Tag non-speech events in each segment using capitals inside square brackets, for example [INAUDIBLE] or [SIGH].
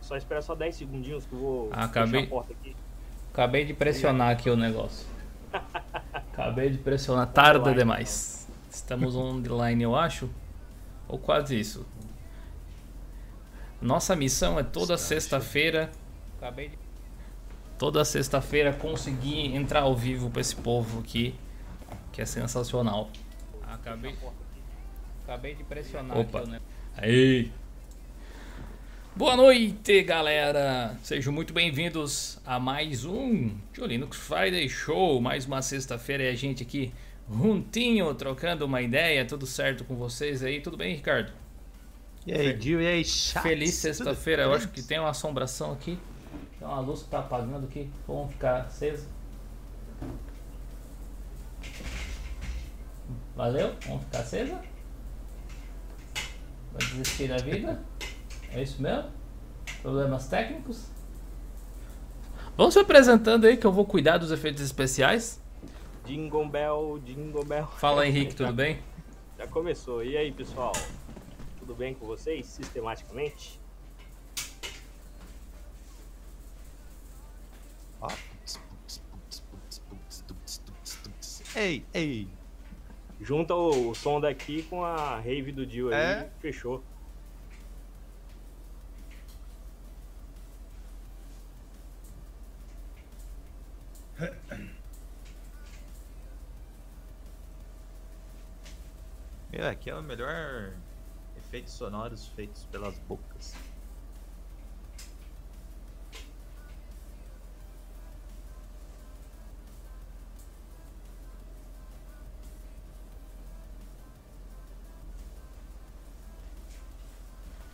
Só espera só 10 segundinhos que eu vou ah, acabei, fechar a porta aqui. Acabei de pressionar aqui o negócio. [LAUGHS] acabei de pressionar. Tarda demais. Estamos online, eu acho. Ou quase isso. Nossa missão é toda sexta-feira. Acabei de... Toda sexta-feira conseguir entrar ao vivo para esse povo aqui. Que é sensacional. Acabei, acabei de pressionar Opa. aqui o negócio. Aí. Boa noite, galera! Sejam muito bem-vindos a mais um Linux Friday Show. Mais uma sexta-feira e a gente aqui juntinho, trocando uma ideia. Tudo certo com vocês aí? Tudo bem, Ricardo? E aí, Gil? E aí, chat? Feliz sexta-feira. Eu acho que tem uma assombração aqui. Tem uma luz que tá apagando aqui. Vamos ficar acesa. Valeu? Vamos ficar acesa? Vai desistir da vida? É isso mesmo? Problemas técnicos? Vamos se apresentando aí que eu vou cuidar dos efeitos especiais. Jingle Bell, Jingle Bell. Fala Henrique, tudo bem? Já começou. E aí, pessoal? Tudo bem com vocês, sistematicamente? Ei, ei. Junta o, som daqui com a rave do Dio aí, é? fechou. [COUGHS] Meu, aqui é o melhor efeitos sonoros feitos pelas bocas.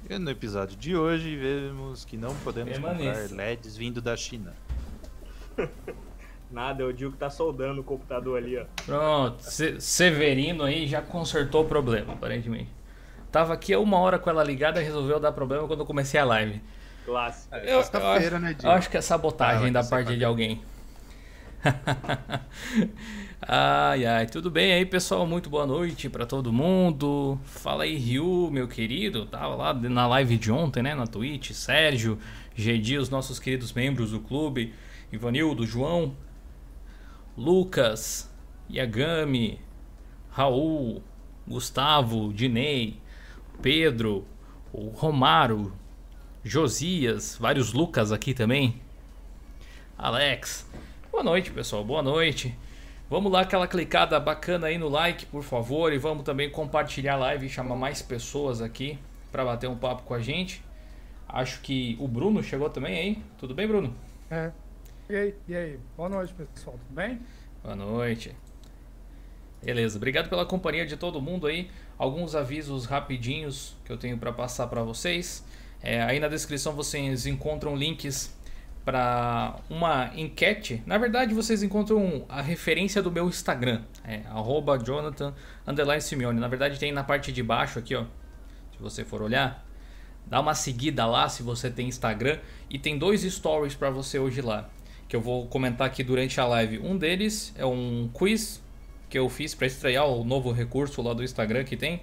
E no episódio de hoje vemos que não podemos comprar LEDs vindo da China. [LAUGHS] Nada, é o Dio que tá soldando o computador ali, ó. Pronto, Severino aí já consertou o problema, aparentemente. Tava aqui há uma hora com ela ligada e resolveu dar problema quando eu comecei a live. Clássico. É, eu, eu, acho, né, eu acho que é sabotagem ah, da parte de alguém. [LAUGHS] ai, ai, tudo bem aí, pessoal? Muito boa noite para todo mundo. Fala aí, Ryu, meu querido. Tava lá na live de ontem, né? Na Twitch. Sérgio, Gedi, os nossos queridos membros do clube. Ivanildo, João, Lucas, Yagami, Raul, Gustavo, Dinei, Pedro, o Romaro, Josias, vários Lucas aqui também. Alex. Boa noite, pessoal. Boa noite. Vamos lá, aquela clicada bacana aí no like, por favor, e vamos também compartilhar a live e chamar mais pessoas aqui para bater um papo com a gente. Acho que o Bruno chegou também aí. Tudo bem, Bruno? É. E aí, e aí? Boa noite, pessoal. Tudo bem? Boa noite. Beleza, obrigado pela companhia de todo mundo aí. Alguns avisos rapidinhos que eu tenho para passar para vocês. É, aí na descrição vocês encontram links para uma enquete. Na verdade, vocês encontram a referência do meu Instagram, é Jonathan Simeone. Na verdade, tem na parte de baixo aqui, ó. Se você for olhar, dá uma seguida lá se você tem Instagram e tem dois stories para você hoje lá, que eu vou comentar aqui durante a live. Um deles é um quiz que eu fiz para estrear o novo recurso lá do Instagram que tem.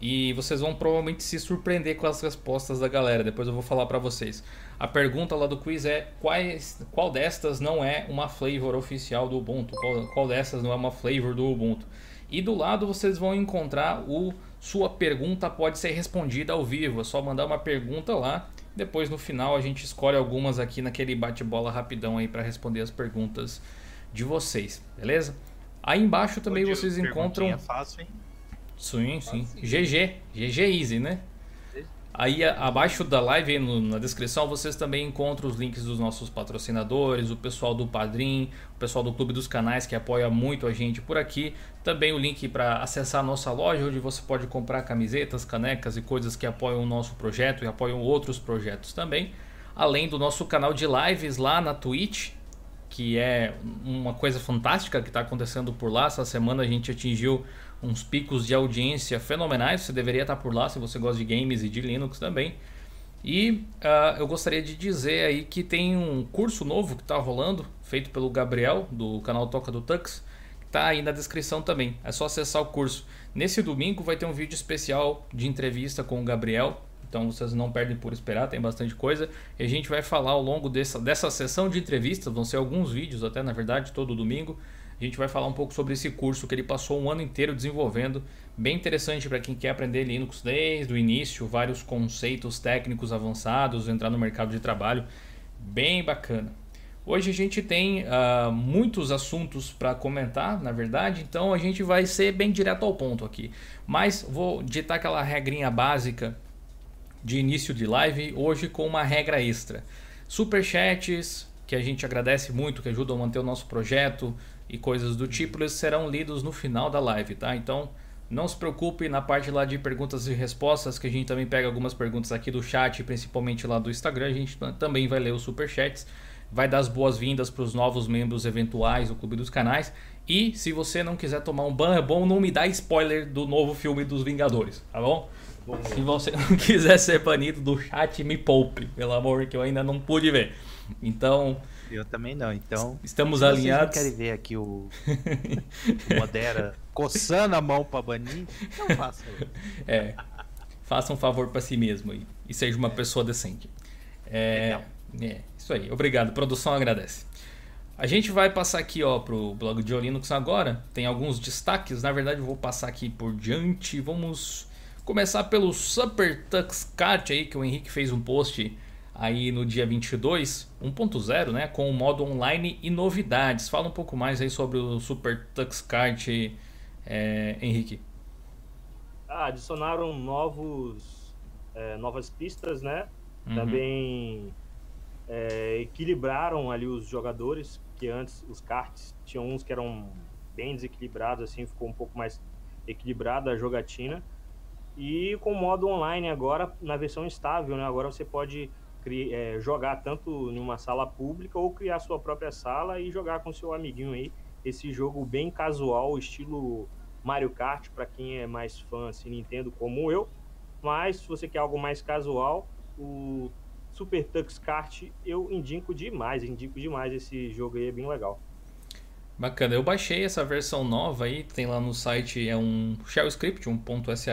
E vocês vão provavelmente se surpreender com as respostas da galera. Depois eu vou falar para vocês. A pergunta lá do quiz é quais, qual destas não é uma flavor oficial do Ubuntu? Qual, qual destas não é uma flavor do Ubuntu? E do lado vocês vão encontrar o sua pergunta pode ser respondida ao vivo. É só mandar uma pergunta lá. Depois no final a gente escolhe algumas aqui naquele bate-bola rapidão aí para responder as perguntas de vocês, beleza? Aí embaixo também vocês encontram. Fácil, hein? Sim, sim. GG. GG Easy, né? Aí abaixo da live, no, na descrição, vocês também encontram os links dos nossos patrocinadores, o pessoal do Padrim, o pessoal do Clube dos Canais que apoia muito a gente por aqui. Também o link para acessar a nossa loja, onde você pode comprar camisetas, canecas e coisas que apoiam o nosso projeto e apoiam outros projetos também. Além do nosso canal de lives lá na Twitch, que é uma coisa fantástica que está acontecendo por lá. Essa semana a gente atingiu uns picos de audiência fenomenais. Você deveria estar por lá se você gosta de games e de Linux também. E uh, eu gostaria de dizer aí que tem um curso novo que está rolando, feito pelo Gabriel, do canal Toca do Tux, está aí na descrição também. É só acessar o curso. Nesse domingo vai ter um vídeo especial de entrevista com o Gabriel, Então vocês não perdem por esperar, tem bastante coisa. E a gente vai falar ao longo dessa, dessa sessão de entrevistas, vão ser alguns vídeos até, na verdade, todo domingo. A gente vai falar um pouco sobre esse curso que ele passou um ano inteiro desenvolvendo. Bem interessante para quem quer aprender Linux desde o início, vários conceitos técnicos avançados, entrar no mercado de trabalho. Bem bacana. Hoje a gente tem uh, muitos assuntos para comentar, na verdade, então a gente vai ser bem direto ao ponto aqui. Mas vou ditar aquela regrinha básica de início de live hoje com uma regra extra. Superchats, que a gente agradece muito, que ajudam a manter o nosso projeto e coisas do tipo, eles serão lidos no final da live, tá? Então não se preocupe na parte lá de perguntas e respostas, que a gente também pega algumas perguntas aqui do chat, principalmente lá do Instagram, a gente também vai ler os superchats vai dar as boas-vindas para os novos membros eventuais do Clube dos Canais. E se você não quiser tomar um ban, é bom não me dar spoiler do novo filme dos Vingadores, tá bom? bom se você não [LAUGHS] quiser ser banido do chat, me poupe, pelo amor que eu ainda não pude ver. Então. Eu também não, então. Estamos alinhados. Vocês não querem ver aqui o, [LAUGHS] o Modera coçando a mão para banir? Não faça É. Faça um favor para si mesmo e, e seja uma é. pessoa decente. É, é. Isso aí, obrigado. produção agradece. A gente vai passar aqui ó pro blog de Linux agora. Tem alguns destaques. Na verdade, eu vou passar aqui por diante. Vamos começar pelo Super Tux Kart aí que o Henrique fez um post aí no dia 22, 1.0, né, com o modo online e novidades. Fala um pouco mais aí sobre o Super Tux Kart, é, Henrique. Ah, adicionaram novos, é, novas pistas, né? Uhum. Também é, equilibraram ali os jogadores, que antes os karts tinham uns que eram bem desequilibrados, assim, ficou um pouco mais equilibrada a jogatina. E com o modo online agora, na versão estável, né? Agora você pode criar, é, jogar tanto em uma sala pública ou criar sua própria sala e jogar com seu amiguinho aí. Esse jogo bem casual, estilo Mario Kart, para quem é mais fã assim, Nintendo como eu. Mas se você quer algo mais casual, o Super Tux Kart, eu indico demais, indico demais esse jogo aí, é bem legal. Bacana, eu baixei essa versão nova aí, tem lá no site, é um shell script, um .sh,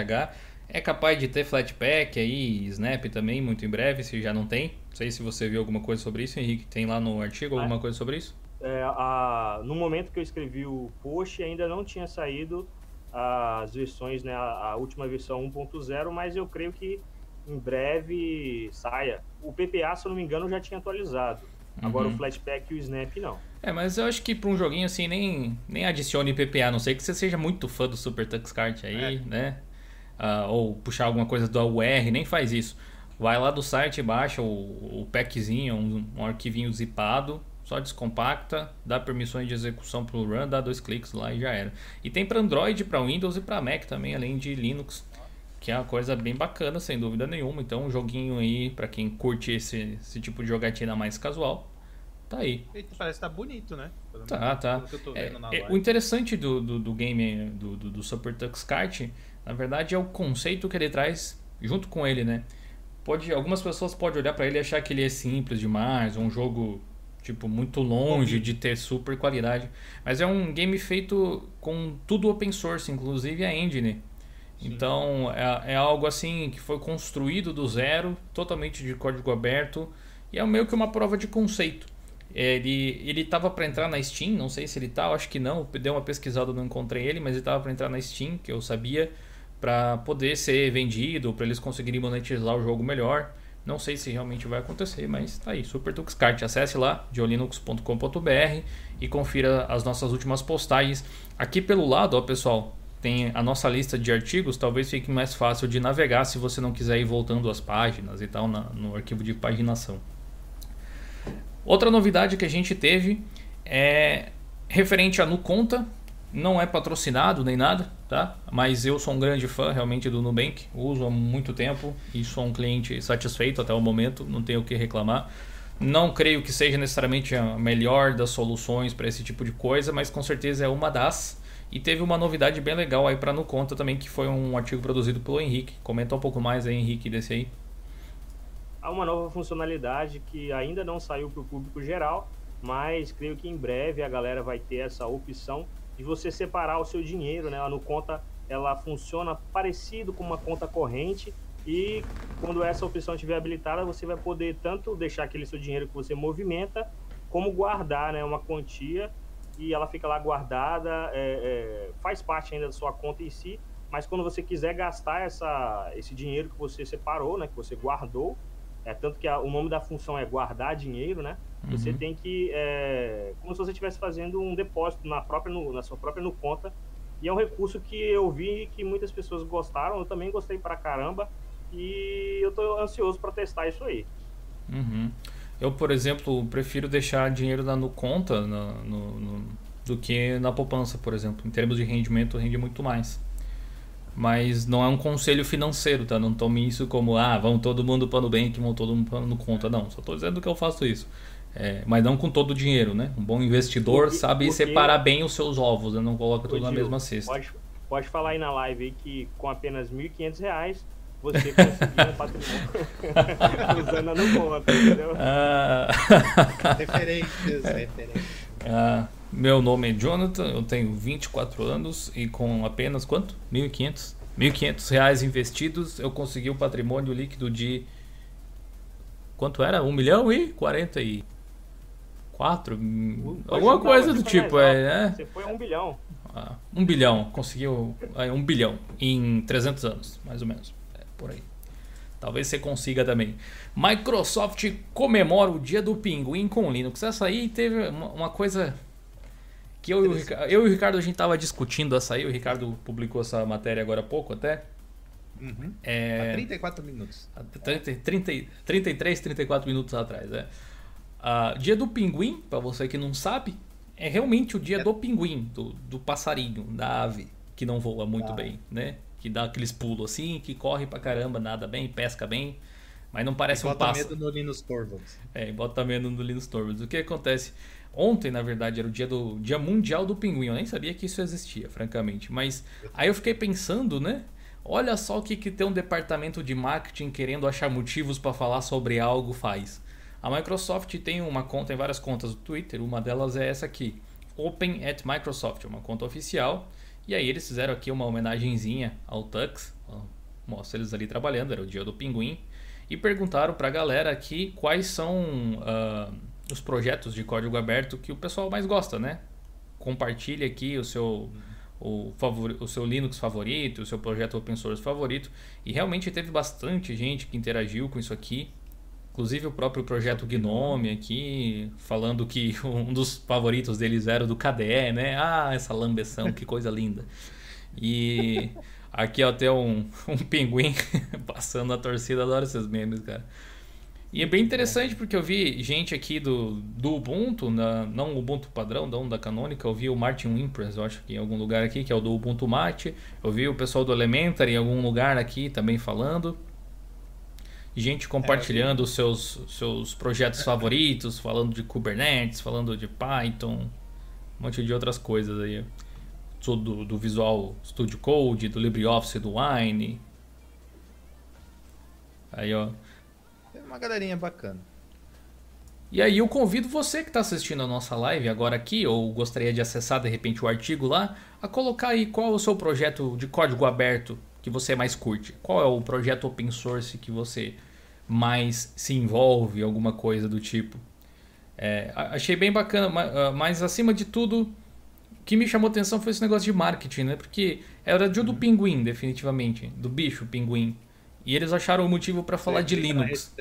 é capaz de ter Flatpak aí, Snap também, muito em breve, se já não tem. Não sei se você viu alguma coisa sobre isso, Henrique, tem lá no artigo alguma é, coisa sobre isso? É, a, no momento que eu escrevi o post, ainda não tinha saído as versões, né, a, a última versão 1.0, mas eu creio que em breve saia. O PPA, se eu não me engano, já tinha atualizado. Agora uhum. o Flashback e o Snap não. É, mas eu acho que para um joguinho assim nem, nem adicione PPA, a não sei que você seja muito fã do Super Tux Kart aí, é. né? Uh, ou puxar alguma coisa do UR, nem faz isso. Vai lá do site, baixa o, o packzinho, um, um arquivinho zipado, só descompacta, dá permissões de execução para o run, dá dois cliques lá e já era. E tem para Android, para Windows e para Mac também, além de Linux que é uma coisa bem bacana, sem dúvida nenhuma. Então, um joguinho aí, para quem curte esse, esse tipo de jogatina mais casual, tá aí. parece que tá bonito, né? tá, tá. É, é, o interessante do, do, do game do, do, do, Super Tux Kart, na verdade, é o conceito que ele traz junto com ele, né? Pode, algumas pessoas podem olhar para ele e achar que ele é simples demais, um jogo tipo muito longe de ter super qualidade, mas é um game feito com tudo open source, inclusive a engine então é, é, algo assim que foi construído do zero, totalmente de código aberto e é meio que uma prova de conceito. Ele ele estava para entrar na Steam, não sei se ele tá, acho que não. Dei uma pesquisada, não encontrei ele, mas ele estava para entrar na Steam, que eu sabia, para poder ser vendido, para eles conseguirem monetizar o jogo melhor. Não sei se realmente vai acontecer, mas tá aí, Super Tux Kart. Acesse lá, diolinux.com.br e confira as nossas últimas postagens. Aqui pelo lado, ó, pessoal, tem a nossa lista de artigos, talvez fique mais fácil de navegar se você não quiser ir voltando as páginas e tal na, no arquivo de paginação. Outra novidade que a gente teve é referente a NuConta, não é patrocinado nem nada, tá? Mas eu sou um grande fã realmente do Nubank, uso há muito tempo e sou um cliente satisfeito até o momento, não tenho o que reclamar. Não creio que seja necessariamente a melhor das soluções para esse tipo de coisa, mas com certeza é uma das. E teve uma novidade bem legal aí para no conta também, que foi um artigo produzido pelo Henrique. Comenta um pouco mais aí, Henrique, desse aí. Há uma nova funcionalidade que ainda não saiu para o público geral, mas creio que em breve a galera vai ter essa opção de você separar o seu dinheiro, né? A no conta ela funciona parecido com uma conta corrente E quando essa opção estiver habilitada, você vai poder tanto deixar aquele seu dinheiro que você movimenta, como guardar né, uma quantia e ela fica lá guardada, é, é, faz parte ainda da sua conta em si, mas quando você quiser gastar essa, esse dinheiro que você separou, né, que você guardou, é tanto que a, o nome da função é guardar dinheiro, né? Uhum. Você tem que, é, como se você estivesse fazendo um depósito na própria, no, na sua própria no conta. E é um recurso que eu vi que muitas pessoas gostaram. Eu também gostei pra caramba e eu tô ansioso para testar isso aí. Uhum. Eu, por exemplo, prefiro deixar dinheiro na, no conta no, no, no, do que na poupança, por exemplo. Em termos de rendimento, rende muito mais. Mas não é um conselho financeiro, tá? Não tome isso como, ah, vão todo mundo para o Nubank, vão todo mundo para no conta. Não, só estou dizendo que eu faço isso. É, mas não com todo o dinheiro, né? Um bom investidor porque, sabe porque... separar bem os seus ovos, né? não coloca tudo na mesma cesta. Pode, pode falar aí na live que com apenas R$ 1.500 você conseguir um [LAUGHS] patrimônio usando a no conta, entendeu? Ah... [LAUGHS] referências, referências. Ah, meu nome é Jonathan, eu tenho 24 anos e com apenas quanto? 1.500? 1.500 reais investidos, eu consegui um patrimônio líquido de quanto era? 1 milhão e 44? Uh, alguma coisa do tipo, é, né? Você foi a 1 bilhão. Ah, 1 bilhão, conseguiu é, 1 bilhão em 300 anos, mais ou menos por aí. Talvez você consiga também. Microsoft comemora o dia do pinguim com Linux. Essa aí teve uma, coisa que eu, eu e o Ricardo a gente tava discutindo essa aí. O Ricardo publicou essa matéria agora há pouco até. Uhum. É, há 34 minutos. 30, 30, 33, 34 minutos atrás. É. Uh, dia do pinguim, para você que não sabe, é realmente o dia é. do pinguim, do, do passarinho, da ave, que não voa muito ah. bem, né? Que dá aqueles pulos assim, que corre pra caramba, nada bem, pesca bem, mas não parece um pássaro. Bota medo no Linus Torvalds. É, bota medo no Linus Torvalds. O que acontece? Ontem, na verdade, era o dia do dia mundial do pinguim. Eu nem sabia que isso existia, francamente. Mas aí eu fiquei pensando, né? Olha só o que, que tem um departamento de marketing querendo achar motivos para falar sobre algo faz. A Microsoft tem uma conta, tem várias contas do Twitter. Uma delas é essa aqui, Open at Microsoft, uma conta oficial e aí eles fizeram aqui uma homenagenzinha ao Tux, mostra eles ali trabalhando, era o dia do pinguim, e perguntaram para a galera aqui quais são uh, os projetos de código aberto que o pessoal mais gosta, né? Compartilhe aqui o seu, o, o seu Linux favorito, o seu projeto open source favorito, e realmente teve bastante gente que interagiu com isso aqui. Inclusive o próprio projeto Gnome aqui, falando que [LAUGHS] um dos favoritos deles era o do KDE, né? Ah, essa lambeção, que coisa linda. E aqui até um, [LAUGHS] um pinguim [LAUGHS] passando a torcida, adoro esses memes, cara. E é bem interessante porque eu vi gente aqui do, do Ubuntu, na, não o Ubuntu padrão, não da Canônica, eu vi o Martin Wimpress, eu acho que em algum lugar aqui, que é o do Ubuntu Mate. Eu vi o pessoal do Elementary em algum lugar aqui também falando gente compartilhando os seus, seus projetos favoritos, falando de Kubernetes, falando de Python, um monte de outras coisas aí. Do, do Visual Studio Code, do LibreOffice, do Wine. Aí, ó. Tem uma galerinha bacana. E aí eu convido você que está assistindo a nossa live agora aqui, ou gostaria de acessar de repente o artigo lá, a colocar aí qual é o seu projeto de código aberto que você mais curte. Qual é o projeto open source que você mais se envolve, alguma coisa do tipo. É, achei bem bacana, ah, mas acima de tudo, o que me chamou atenção foi esse negócio de marketing, né? Porque era de do uhum. pinguim, definitivamente, do bicho pinguim. E eles acharam o motivo para falar de Linux.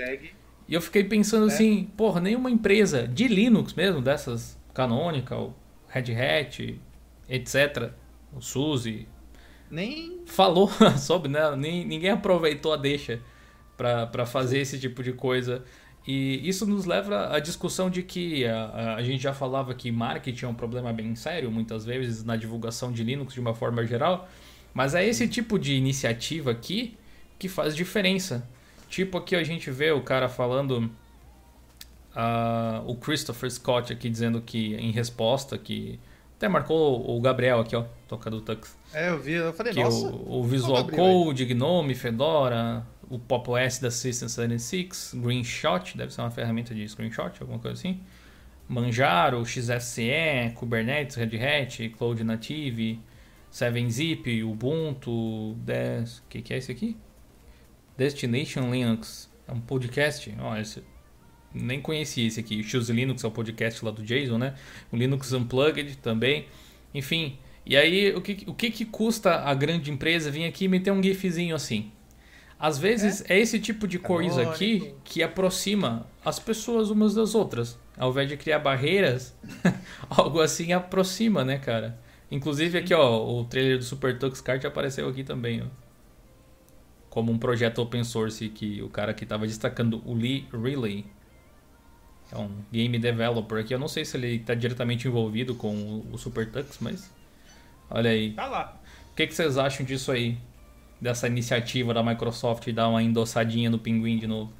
E eu fiquei pensando é. assim, porra, nenhuma empresa de Linux mesmo, dessas Canonical, Red Hat, etc., o SUSE, nem falou [LAUGHS] sobre, né? Nem, ninguém aproveitou a deixa para fazer esse tipo de coisa. E isso nos leva à discussão de que a, a, gente já falava que marketing é um problema bem sério, muitas vezes, na divulgação de Linux de uma forma geral, mas é esse tipo de iniciativa aqui que faz diferença. Tipo aqui a gente vê o cara falando, uh, o Christopher Scott aqui dizendo que em resposta que até marcou o Gabriel aqui, ó, toca do Tux. É, eu vi, eu falei, que nossa. O, o Visual Code, Gnome, Fedora, o Pop OS da System 76, Greenshot, deve ser uma ferramenta de screenshot, alguma coisa assim. Manjaro, XFCE, Kubernetes, Red Hat, Cloud Native, 7-Zip, Ubuntu, 10. O que, que é esse aqui? Destination Linux. É um podcast. Ó, esse, nem conheci esse aqui. Choose Linux é o podcast lá do Jason, né? O Linux Unplugged também. Enfim. E aí, o que, o que, que custa a grande empresa vir aqui e meter um gifzinho assim? Às vezes é, é esse tipo de coisa Canônico. aqui que aproxima as pessoas umas das outras. Ao invés de criar barreiras, [LAUGHS] algo assim aproxima, né, cara? Inclusive aqui, ó, o trailer do Super Tux Kart apareceu aqui também, ó. Como um projeto open source que o cara que estava destacando, o Lee Riley. É um game developer aqui. Eu não sei se ele está diretamente envolvido com o Super Tux, mas. Olha aí. Tá lá. O que, que vocês acham disso aí? Dessa iniciativa da Microsoft de dar uma endossadinha no pinguim de novo?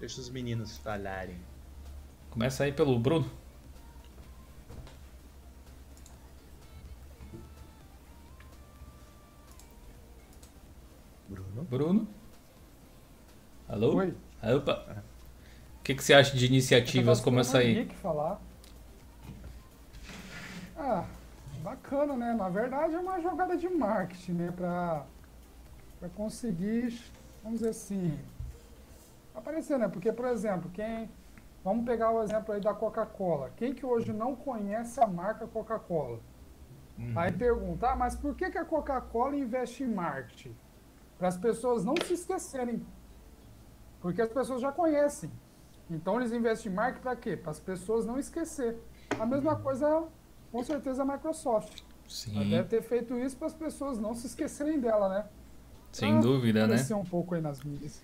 Deixa os meninos falarem. Começa aí pelo Bruno. Bruno? Bruno? Alô? Oi. Opa. O que, que você acha de iniciativas como essa aí? Que falar. Ah, bacana, né? Na verdade é uma jogada de marketing, né? Pra, pra conseguir, vamos dizer assim, aparecer, né? Porque, por exemplo, quem... Vamos pegar o exemplo aí da Coca-Cola. Quem que hoje não conhece a marca Coca-Cola? Uhum. Aí pergunta, ah, mas por que, que a Coca-Cola investe em marketing? Para as pessoas não se esquecerem. Porque as pessoas já conhecem. Então eles investem em marketing para quê? Para as pessoas não esquecer. A mesma coisa, com certeza, a Microsoft. Sim. Ela deve ter feito isso para as pessoas não se esquecerem dela, né? Sem pra dúvida, né? um pouco aí nas mídias.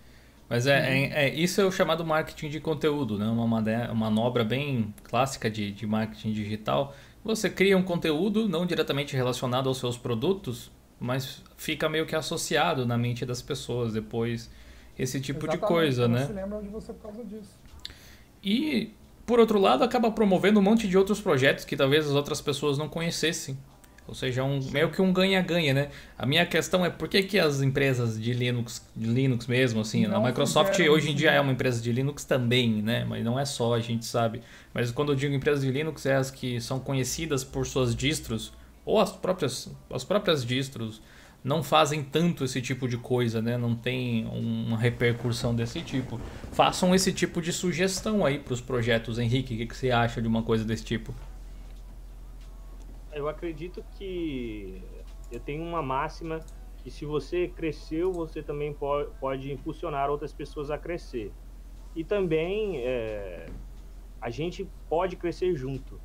Mas é, é, é, isso é o chamado marketing de conteúdo, né? Uma manobra bem clássica de, de marketing digital. Você cria um conteúdo não diretamente relacionado aos seus produtos, mas fica meio que associado na mente das pessoas depois esse tipo Exatamente, de coisa, né? Se lembram de você por causa disso. E por outro lado, acaba promovendo um monte de outros projetos que talvez as outras pessoas não conhecessem. Ou seja, um, meio que um ganha-ganha, né? A minha questão é por que, que as empresas de Linux, de Linux mesmo, assim, não a Microsoft hoje em dia é uma empresa de Linux também, né? Mas não é só, a gente sabe. Mas quando eu digo empresas de Linux, é as que são conhecidas por suas distros, ou as próprias, as próprias distros, não fazem tanto esse tipo de coisa, né? Não tem uma repercussão desse tipo. Façam esse tipo de sugestão aí para os projetos. Henrique, o que, que você acha de uma coisa desse tipo? Eu acredito que eu tenho uma máxima que se você cresceu, você também pode, impulsionar outras pessoas a crescer. E também é, a gente pode crescer junto.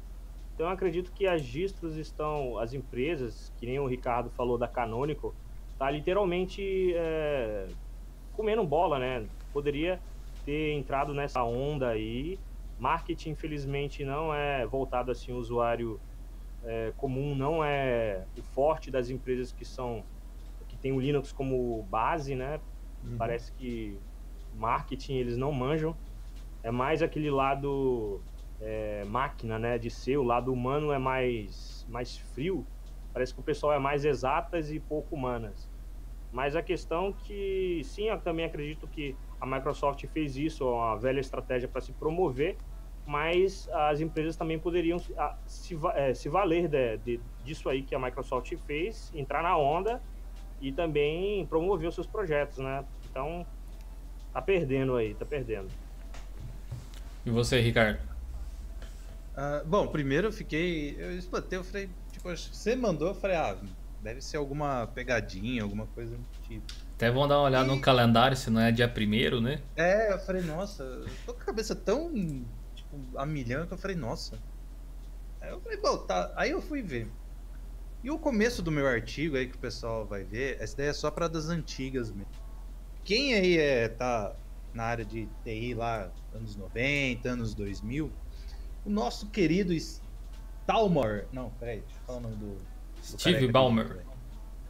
Então eu acredito que as distros estão, as empresas, que nem o Ricardo falou da Canonical, tá literalmente é, comendo bola, né? Poderia ter entrado nessa onda aí. Marketing, infelizmente, não é voltado assim, o usuário é, comum não é o forte das empresas que são que tem o Linux como base, né? Uhum. Parece que marketing eles não manjam. É mais aquele lado é, máquina, né? De ser o lado humano é mais mais frio. Parece que o pessoal é mais exatas e pouco humanas. Mas a questão que sim, eu também acredito que a Microsoft fez isso, uma velha estratégia para se promover mas as empresas também poderiam se, é, se valer de, de, disso aí que a Microsoft fez, entrar na onda e também promover os seus projetos, né? Então, tá perdendo aí, tá perdendo. E você, Ricardo? Uh, bom, primeiro eu fiquei. Eu explotei, eu falei, tipo, você mandou, eu falei, ah, deve ser alguma pegadinha, alguma coisa do tipo. Até vamos dar uma olhada e... no calendário, se não é dia primeiro, né? É, eu falei, nossa, eu tô com a cabeça tão tipo, a milhão que eu falei, nossa. Aí eu falei, bom, tá. Aí eu fui ver. E o começo do meu artigo aí que o pessoal vai ver, essa ideia é só para das antigas mesmo. Quem aí é, tá na área de TI lá, anos 90, anos 2000, o nosso querido Stalmor. Não, peraí, deixa eu falar o nome do. do Steve Ballmer.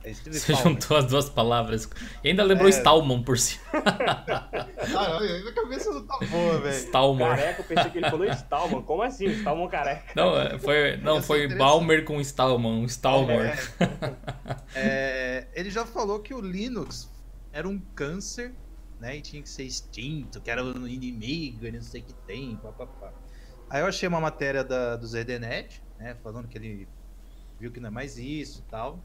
É Você juntou as duas palavras. E ainda lembrou é... Stallman por cima. ah, minha cabeça não tá boa, velho. Stallman. Careca, eu pensei que ele falou Stallman. Como assim? Stallman careca. Não, é, foi, não, foi Balmer com Stallman. Um Stallman. É. [LAUGHS] é, ele já falou que o Linux era um câncer, né? E tinha que ser extinto, que era um inimigo, e não sei o que tem, papapá. Aí eu achei uma matéria da, do ZDNet, né? Falando que ele viu que não é mais isso e tal.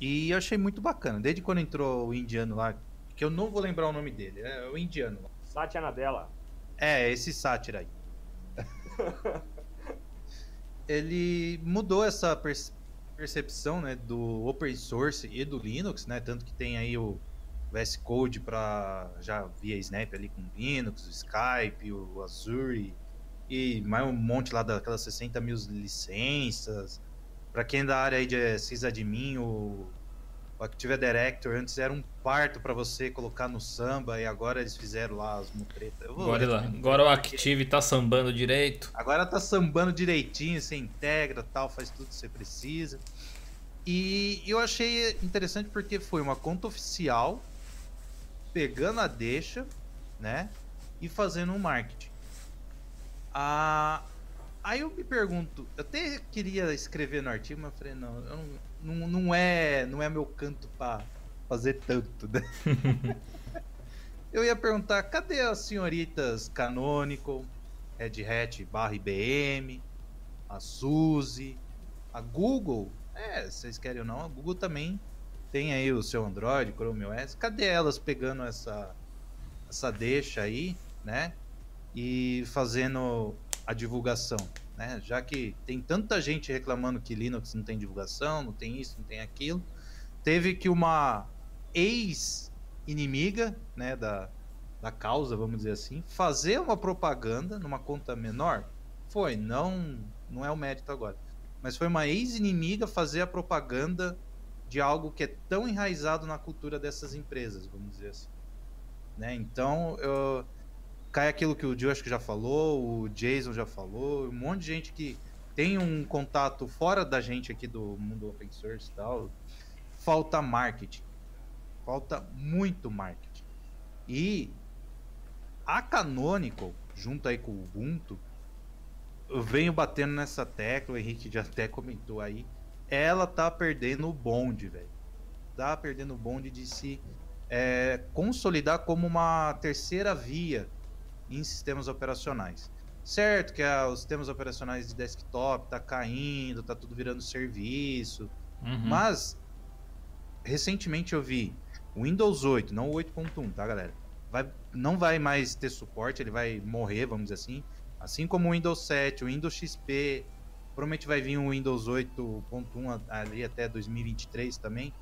E eu achei muito bacana. Desde quando entrou o indiano lá, que eu não vou lembrar o nome dele, é o indiano. Satya Nadella. É, esse sátira aí. [LAUGHS] Ele mudou essa percepção né, do open source e do Linux, né? Tanto que tem aí o VS Code para já via Snap ali com Linux, o Skype, o Azure e mais um monte lá daquelas 60 mil licenças. Para quem é da área aí de sysadmin, o o Active Director antes era um parto para você colocar no samba e agora eles fizeram lá as mutretas. Agora, lá. agora o Active tá sambando direito. Agora tá sambando direitinho, você integra, tal, faz tudo que você precisa. E eu achei interessante porque foi uma conta oficial pegando a deixa, né, e fazendo um marketing. Ah, aí eu me pergunto, eu até queria escrever no artigo, mas eu falei, não, eu não não, não, é, não é meu canto para fazer tanto, né? [LAUGHS] Eu ia perguntar, cadê as senhoritas Canonical, Red Hat barra IBM, a Suzy, a Google? É, vocês querem ou não, a Google também tem aí o seu Android, Chrome OS. Cadê elas pegando essa, essa deixa aí, né? E fazendo a divulgação? né? Já que tem tanta gente reclamando que Linux não tem divulgação, não tem isso, não tem aquilo, teve que uma ex-inimiga, né, da, da causa, vamos dizer assim, fazer uma propaganda numa conta menor. Foi, não, não é o mérito agora. Mas foi uma ex-inimiga fazer a propaganda de algo que é tão enraizado na cultura dessas empresas, vamos dizer assim. Né? Então, eu, cai aquilo que o Dio acho que já falou, o Jason já falou, um monte de gente que tem um contato fora da gente aqui do mundo open source e tal. Falta marketing. Falta muito marketing. E a Canonical, junto aí com o Ubuntu, eu venho batendo nessa tecla, o Henrique já até comentou aí, ela tá perdendo o bonde, velho. Tá perdendo o bonde de se é, consolidar como uma terceira via em sistemas operacionais. Certo que ah, os sistemas operacionais de desktop tá caindo, tá tudo virando serviço, uhum. mas recentemente eu vi o Windows 8, não o 8.1, tá, galera? Vai, não vai mais ter suporte, ele vai morrer, vamos dizer assim. Assim como o Windows 7, o Windows XP, provavelmente vai vir o Windows 8.1 ali até 2023 também.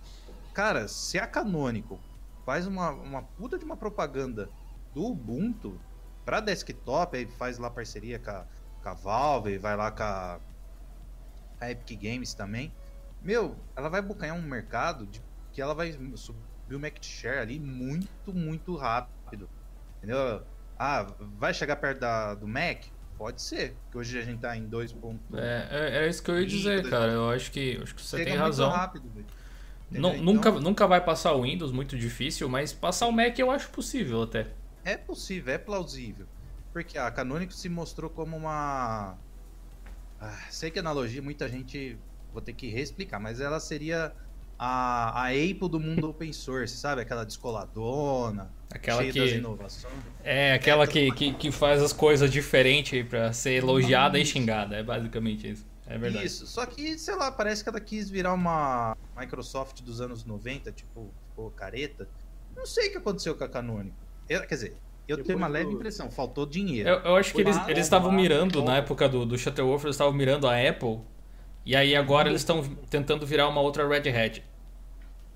Cara, se a Canonical faz uma, uma puta de uma propaganda do Ubuntu, para desktop, aí faz lá parceria com a, com a Valve, vai lá com a, a, Epic Games também. Meu, ela vai bocanhar um mercado de, que ela vai subir o market share ali muito, muito rápido. Entendeu? Ah, vai chegar perto da, do Mac? Pode ser, que hoje a gente tá em 2. É, é, é isso que eu ia dizer, cara. Eu acho que, acho que você Chega tem razão. Rápido, então... nunca, nunca vai passar o Windows, muito difícil, mas passar o Mac eu acho possível até. É possível, é plausível. Porque a Canonical se mostrou como uma. Ah, sei que analogia muita gente vou ter que reexplicar, mas ela seria a, a Apple do mundo open source, sabe? Aquela descoladona, aquela cheia que, das inovações. É, aquela é, que, que, que, faz as coisas diferentes para ser elogiada e xingada. É basicamente isso. É verdade. Isso, só que, sei lá, parece que ela quis virar uma Microsoft dos anos 90, tipo, ficou careta. Não sei o que aconteceu com a Canonical. Eu, quer dizer, eu Depois tenho uma leve impressão, faltou dinheiro. Eu, eu acho que eles, eles estavam mirando, na época do, do Shuttleworth, eles estavam mirando a Apple. E aí agora eles estão tentando virar uma outra Red Hat.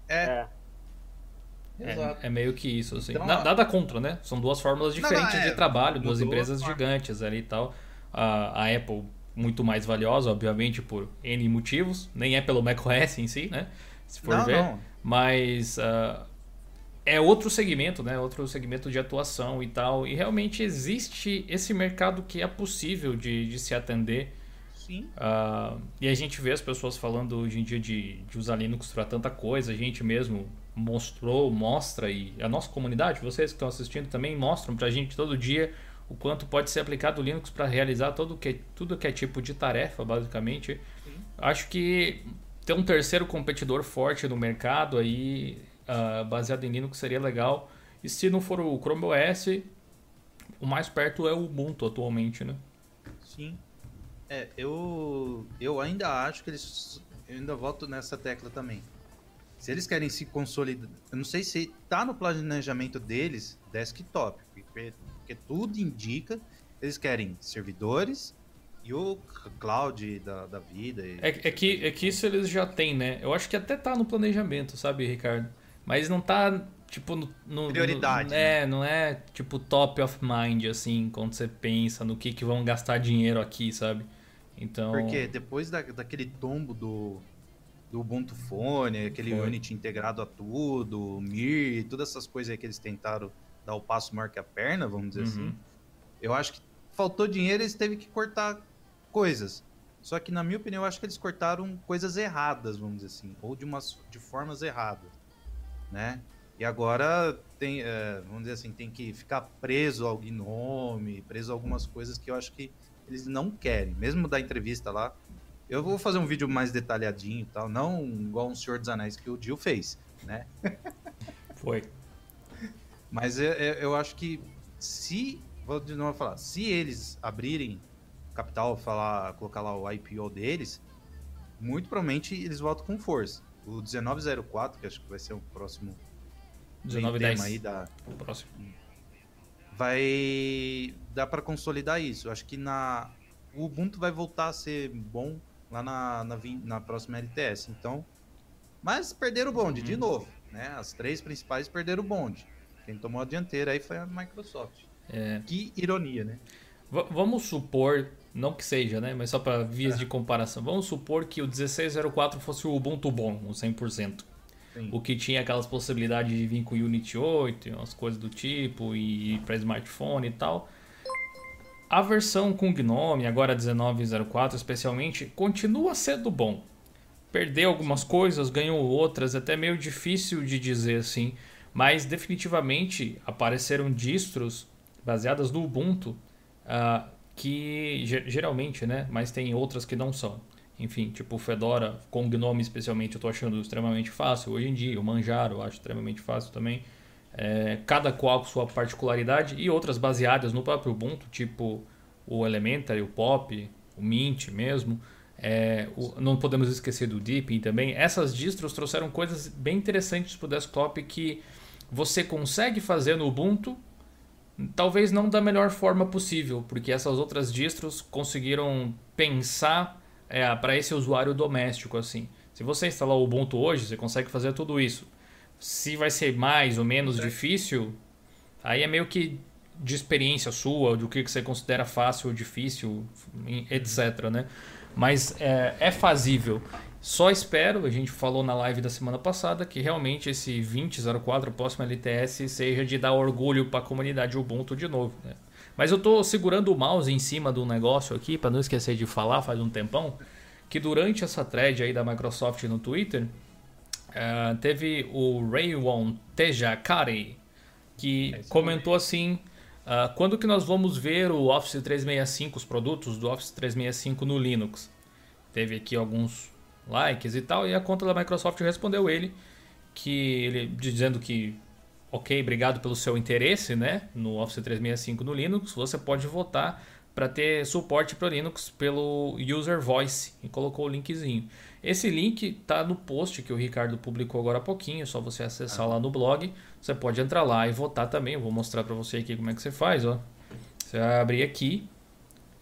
É. É, é, é meio que isso, assim. Então, Nada contra, né? São duas fórmulas diferentes não, não, é, de trabalho, duas empresas gigantes ali e tal. A, a Apple muito mais valiosa, obviamente, por N motivos. Nem é pelo macOS em si, né? Se for não, ver. Não. Mas uh, é outro segmento, né? Outro segmento de atuação e tal. E realmente existe esse mercado que é possível de, de se atender. Sim. Uh, e a gente vê as pessoas falando hoje em dia de, de usar Linux para tanta coisa. A gente mesmo mostrou, mostra, e a nossa comunidade, vocês que estão assistindo também, mostram para a gente todo dia o quanto pode ser aplicado o Linux para realizar todo que, tudo que é tipo de tarefa, basicamente. Sim. Acho que ter um terceiro competidor forte no mercado aí uh, baseado em Linux seria legal. E se não for o Chrome OS, o mais perto é o Ubuntu atualmente, né? Sim. É, eu, eu ainda acho que eles. Eu ainda volto nessa tecla também. se eles querem se consolidar, eu não sei se tá no planejamento deles desktop, porque, porque tudo indica eles querem servidores e o cloud da, da vida. E... É, é, que, é que isso eles já têm, né? Eu acho que até tá no planejamento, sabe, Ricardo? Mas não tá, tipo, no. no Prioridade. No, é, né? não é, tipo, top of mind, assim, quando você pensa no que, que vão gastar dinheiro aqui, sabe? Então. Porque depois da, daquele tombo do, do Ubuntu Phone, aquele Foi. Unity integrado a tudo, Mir, todas essas coisas aí que eles tentaram dar o passo maior que a perna, vamos dizer assim. uhum. assim. Eu acho que faltou dinheiro e eles teve que cortar coisas. Só que, na minha opinião, eu acho que eles cortaram coisas erradas, vamos dizer assim, ou de, umas, de formas erradas, né? E agora tem, é, vamos dizer assim, tem que ficar preso ao Gnome, preso a algumas coisas que eu acho que eles não querem. Mesmo da entrevista lá, eu vou fazer um vídeo mais detalhadinho e tal, não igual um Senhor dos Anéis que o Dio fez, né? [LAUGHS] Foi. Mas eu, eu acho que se, vou de novo falar, se eles abrirem capital, falar, colocar lá o IPO deles, muito provavelmente eles voltam com força. O 1904, que acho que vai ser o próximo 1910 aí da o próximo. Vai dar para consolidar isso. Acho que na o Ubuntu vai voltar a ser bom lá na, na, na próxima LTS. Então, mas perderam o bonde uhum. de novo, né? As três principais perderam o bonde. Quem tomou a dianteira aí foi a Microsoft. É. Que ironia, né? V vamos supor, não que seja, né? Mas só para vias é. de comparação. Vamos supor que o 1604 fosse o Ubuntu bom, o 100%. Sim. O que tinha aquelas possibilidades de vir com Unity 8, umas coisas do tipo, e para smartphone e tal. A versão com Gnome, agora 1904 especialmente, continua sendo bom. Perdeu algumas coisas, ganhou outras, até meio difícil de dizer assim, mas definitivamente apareceram distros baseadas no Ubuntu uh, que geralmente, né, mas tem outras que não são. Enfim, tipo Fedora com Gnome especialmente eu estou achando extremamente fácil hoje em dia, o Manjaro eu acho extremamente fácil também é, cada qual com sua particularidade e outras baseadas no próprio Ubuntu, tipo o Elementary, o Pop, o Mint mesmo. É, o, não podemos esquecer do Deepin também. Essas distros trouxeram coisas bem interessantes para o desktop que você consegue fazer no Ubuntu, talvez não da melhor forma possível, porque essas outras distros conseguiram pensar é, para esse usuário doméstico assim. Se você instalar o Ubuntu hoje, você consegue fazer tudo isso. Se vai ser mais ou menos difícil, aí é meio que de experiência sua, do que você considera fácil ou difícil, etc. Né? Mas é, é fazível. Só espero, a gente falou na live da semana passada, que realmente esse 2004 próximo LTS seja de dar orgulho para a comunidade Ubuntu de novo. Né? Mas eu estou segurando o mouse em cima do negócio aqui, para não esquecer de falar faz um tempão, que durante essa thread aí da Microsoft no Twitter, uh, teve o Raywon Tejakari, que é comentou assim: uh, quando que nós vamos ver o Office 365, os produtos do Office 365 no Linux? Teve aqui alguns likes e tal, e a conta da Microsoft respondeu ele que ele dizendo que ok, obrigado pelo seu interesse, né, no Office 365 no Linux, você pode votar para ter suporte para Linux pelo User Voice e colocou o linkzinho. Esse link tá no post que o Ricardo publicou agora há pouquinho, é só você acessar ah. lá no blog. Você pode entrar lá e votar também. Eu vou mostrar para você aqui como é que você faz, ó. Você vai abrir aqui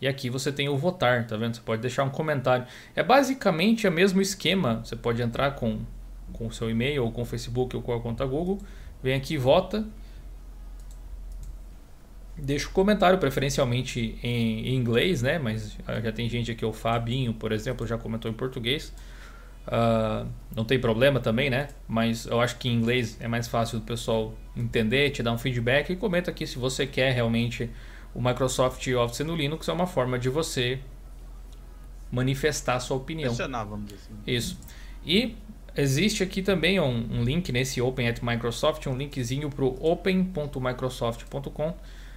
e aqui você tem o votar, tá vendo? Você pode deixar um comentário. É basicamente o mesmo esquema. Você pode entrar com com o seu e-mail ou com o Facebook ou com a conta Google, vem aqui vota Deixa o um comentário, preferencialmente em, em, inglês, né? Mas já tem gente aqui, o Fabinho, por exemplo, já comentou em português. Uh, não tem problema também, né? Mas eu acho que em inglês é mais fácil do pessoal entender, te dar um feedback e comenta aqui se você quer realmente o Microsoft Office no Linux é uma forma de você manifestar sua opinião. vamos dizer assim. Isso. E existe aqui também um, um link nesse Open at Microsoft, um linkzinho para o open.microsoft.com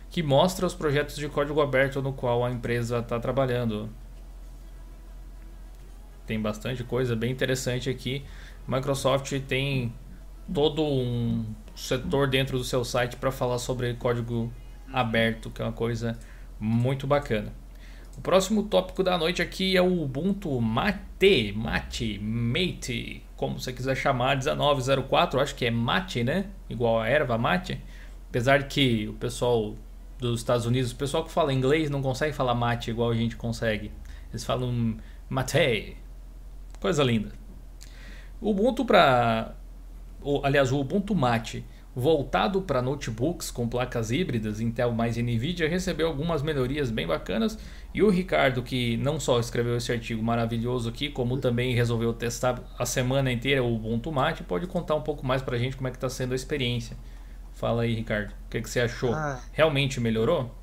que mostra os projetos de código aberto no qual a empresa está trabalhando. Tem bastante coisa bem interessante aqui. Microsoft tem todo um setor dentro do seu site para falar sobre código aberto, que é uma coisa muito bacana. O próximo tópico da noite aqui é o Ubuntu Mate, Mate, Mate, como você quiser chamar, 1904, acho que é mate, né? Igual a erva mate. Apesar de que o pessoal dos Estados Unidos, o pessoal que fala inglês não consegue falar mate igual a gente consegue. Eles falam mate. Coisa linda. O Ubuntu para aliás, o Ubuntu Mate voltado para notebooks com placas híbridas Intel mais Nvidia recebeu algumas melhorias bem bacanas. E o Ricardo que não só escreveu esse artigo maravilhoso aqui como também resolveu testar a semana inteira o Ubuntu Mate pode contar um pouco mais para a gente como é que está sendo a experiência. Fala aí Ricardo o que, é que você achou? Ah, realmente melhorou?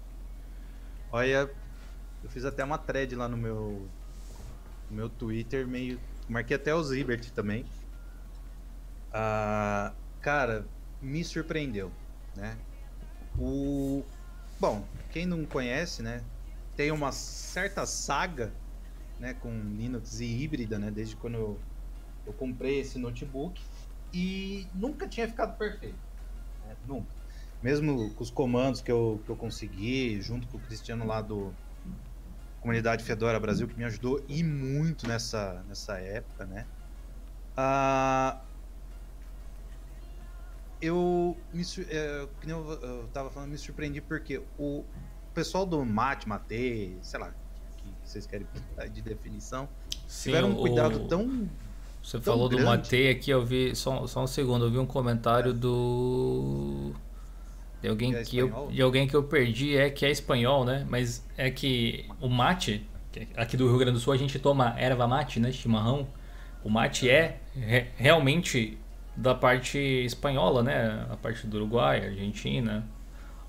Olha eu fiz até uma thread lá no meu no meu Twitter meio marquei até o Zibert também. Ah, cara me surpreendeu, né? O bom, quem não conhece, né, tem uma certa saga, né, com Linux e híbrida, né, desde quando eu, eu comprei esse notebook e nunca tinha ficado perfeito, né? nunca. Mesmo com os comandos que eu, que eu consegui, junto com o Cristiano lá do Comunidade Fedora Brasil, que me ajudou e muito nessa, nessa época, né? Ah, eu me é, eu, eu tava falando, me surpreendi porque o pessoal do Mate, Mate, sei lá, que vocês querem de definição, Sim, tiveram um cuidado o... tão você tão falou grande. do Mate aqui, eu vi só, só um segundo, eu vi um comentário é. do de alguém que, é que eu de alguém que eu perdi é que é espanhol, né? Mas é que o mate aqui do Rio Grande do Sul a gente toma erva mate, né? Chimarrão. O mate é re, realmente da parte espanhola, né? A parte do Uruguai, Argentina,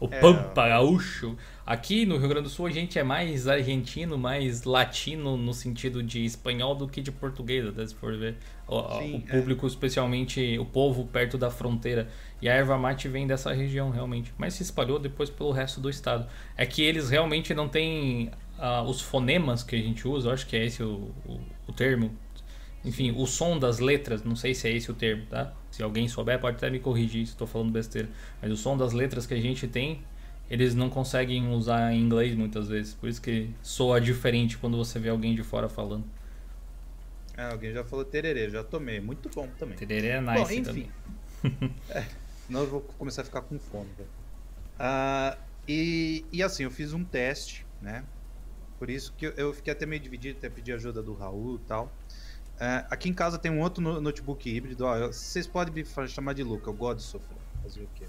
o é... Pampa Gaúcho. Aqui no Rio Grande do Sul a gente é mais argentino, mais latino no sentido de espanhol do que de português, até se for ver. O, Sim, o é. público, é. especialmente o povo perto da fronteira. E a erva mate vem dessa região realmente, mas se espalhou depois pelo resto do estado. É que eles realmente não têm uh, os fonemas que a gente usa, eu acho que é esse o, o, o termo, enfim, o som das letras, não sei se é esse o termo, tá? Se alguém souber, pode até me corrigir se estou falando besteira. Mas o som das letras que a gente tem, eles não conseguem usar em inglês muitas vezes. Por isso que soa diferente quando você vê alguém de fora falando. Ah, alguém já falou tererê, já tomei. Muito bom também. Tererê é nice bom, enfim. [LAUGHS] é, senão eu vou começar a ficar com fome. Ah, e, e assim, eu fiz um teste, né? Por isso que eu, eu fiquei até meio dividido, até pedi ajuda do Raul e tal. É, aqui em casa tem um outro notebook híbrido. Ó, vocês podem me chamar de Luca, eu gosto de sofrer. Fazer o quê?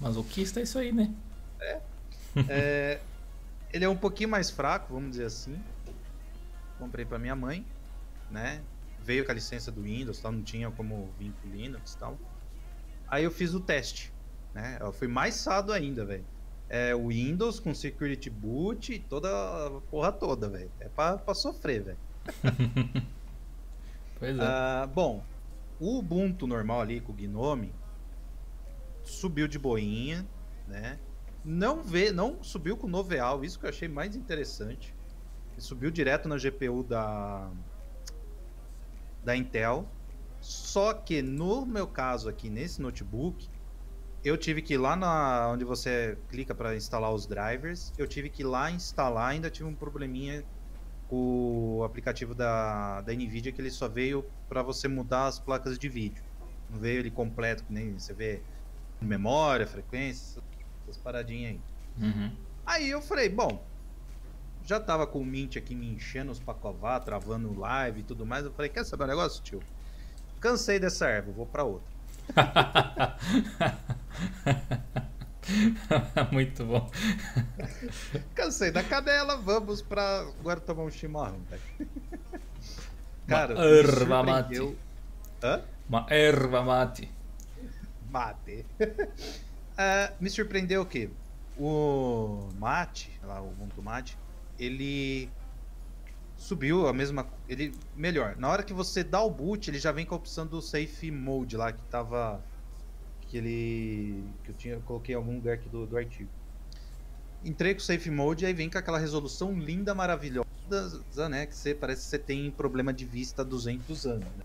Masoquista é isso aí, né? É. é. [LAUGHS] Ele é um pouquinho mais fraco, vamos dizer assim. Comprei para minha mãe, né? Veio com a licença do Windows, tal, não tinha como vir com Linux e tal. Aí eu fiz o teste, né? Eu fui mais sado ainda, velho. É o Windows com Security Boot, toda a porra toda, velho. É pra, pra sofrer, velho. [LAUGHS] pois é. Uh, bom, o Ubuntu normal ali com o Gnome subiu de boinha, né? Não vê, não subiu com o Noveal, isso que eu achei mais interessante. Ele subiu direto na GPU da da Intel. Só que no meu caso aqui nesse notebook, eu tive que ir lá na onde você clica para instalar os drivers, eu tive que ir lá instalar, ainda tive um probleminha o aplicativo da, da NVIDIA que ele só veio para você mudar as placas de vídeo. Não veio ele completo, que nem você vê memória, frequência, essas paradinhas aí. Uhum. Aí eu falei, bom, já tava com o Mint aqui me enchendo os pacovar, travando live e tudo mais. Eu falei, quer saber um negócio, tio? Cansei dessa erva, vou para outra. [LAUGHS] [LAUGHS] Muito bom. [LAUGHS] Cansei da cadela, vamos pra agora tomar um chimarrão. Cara, Uma erva mate. Hã? Uma erva mate. Mate. uh, [LAUGHS] me surpreendeu o que o mate, lá o Ubuntu Mate, ele subiu a mesma, ele melhor. Na hora que você dá o boot, ele já vem com a opção do safe mode lá que tava que ele que eu tinha eu coloquei em algum lugar aqui do, do artigo. Entrei com o Safe Mode e aí vem com aquela resolução linda, maravilhosa, né? Que você parece que você tem problema de vista há 200 anos, né?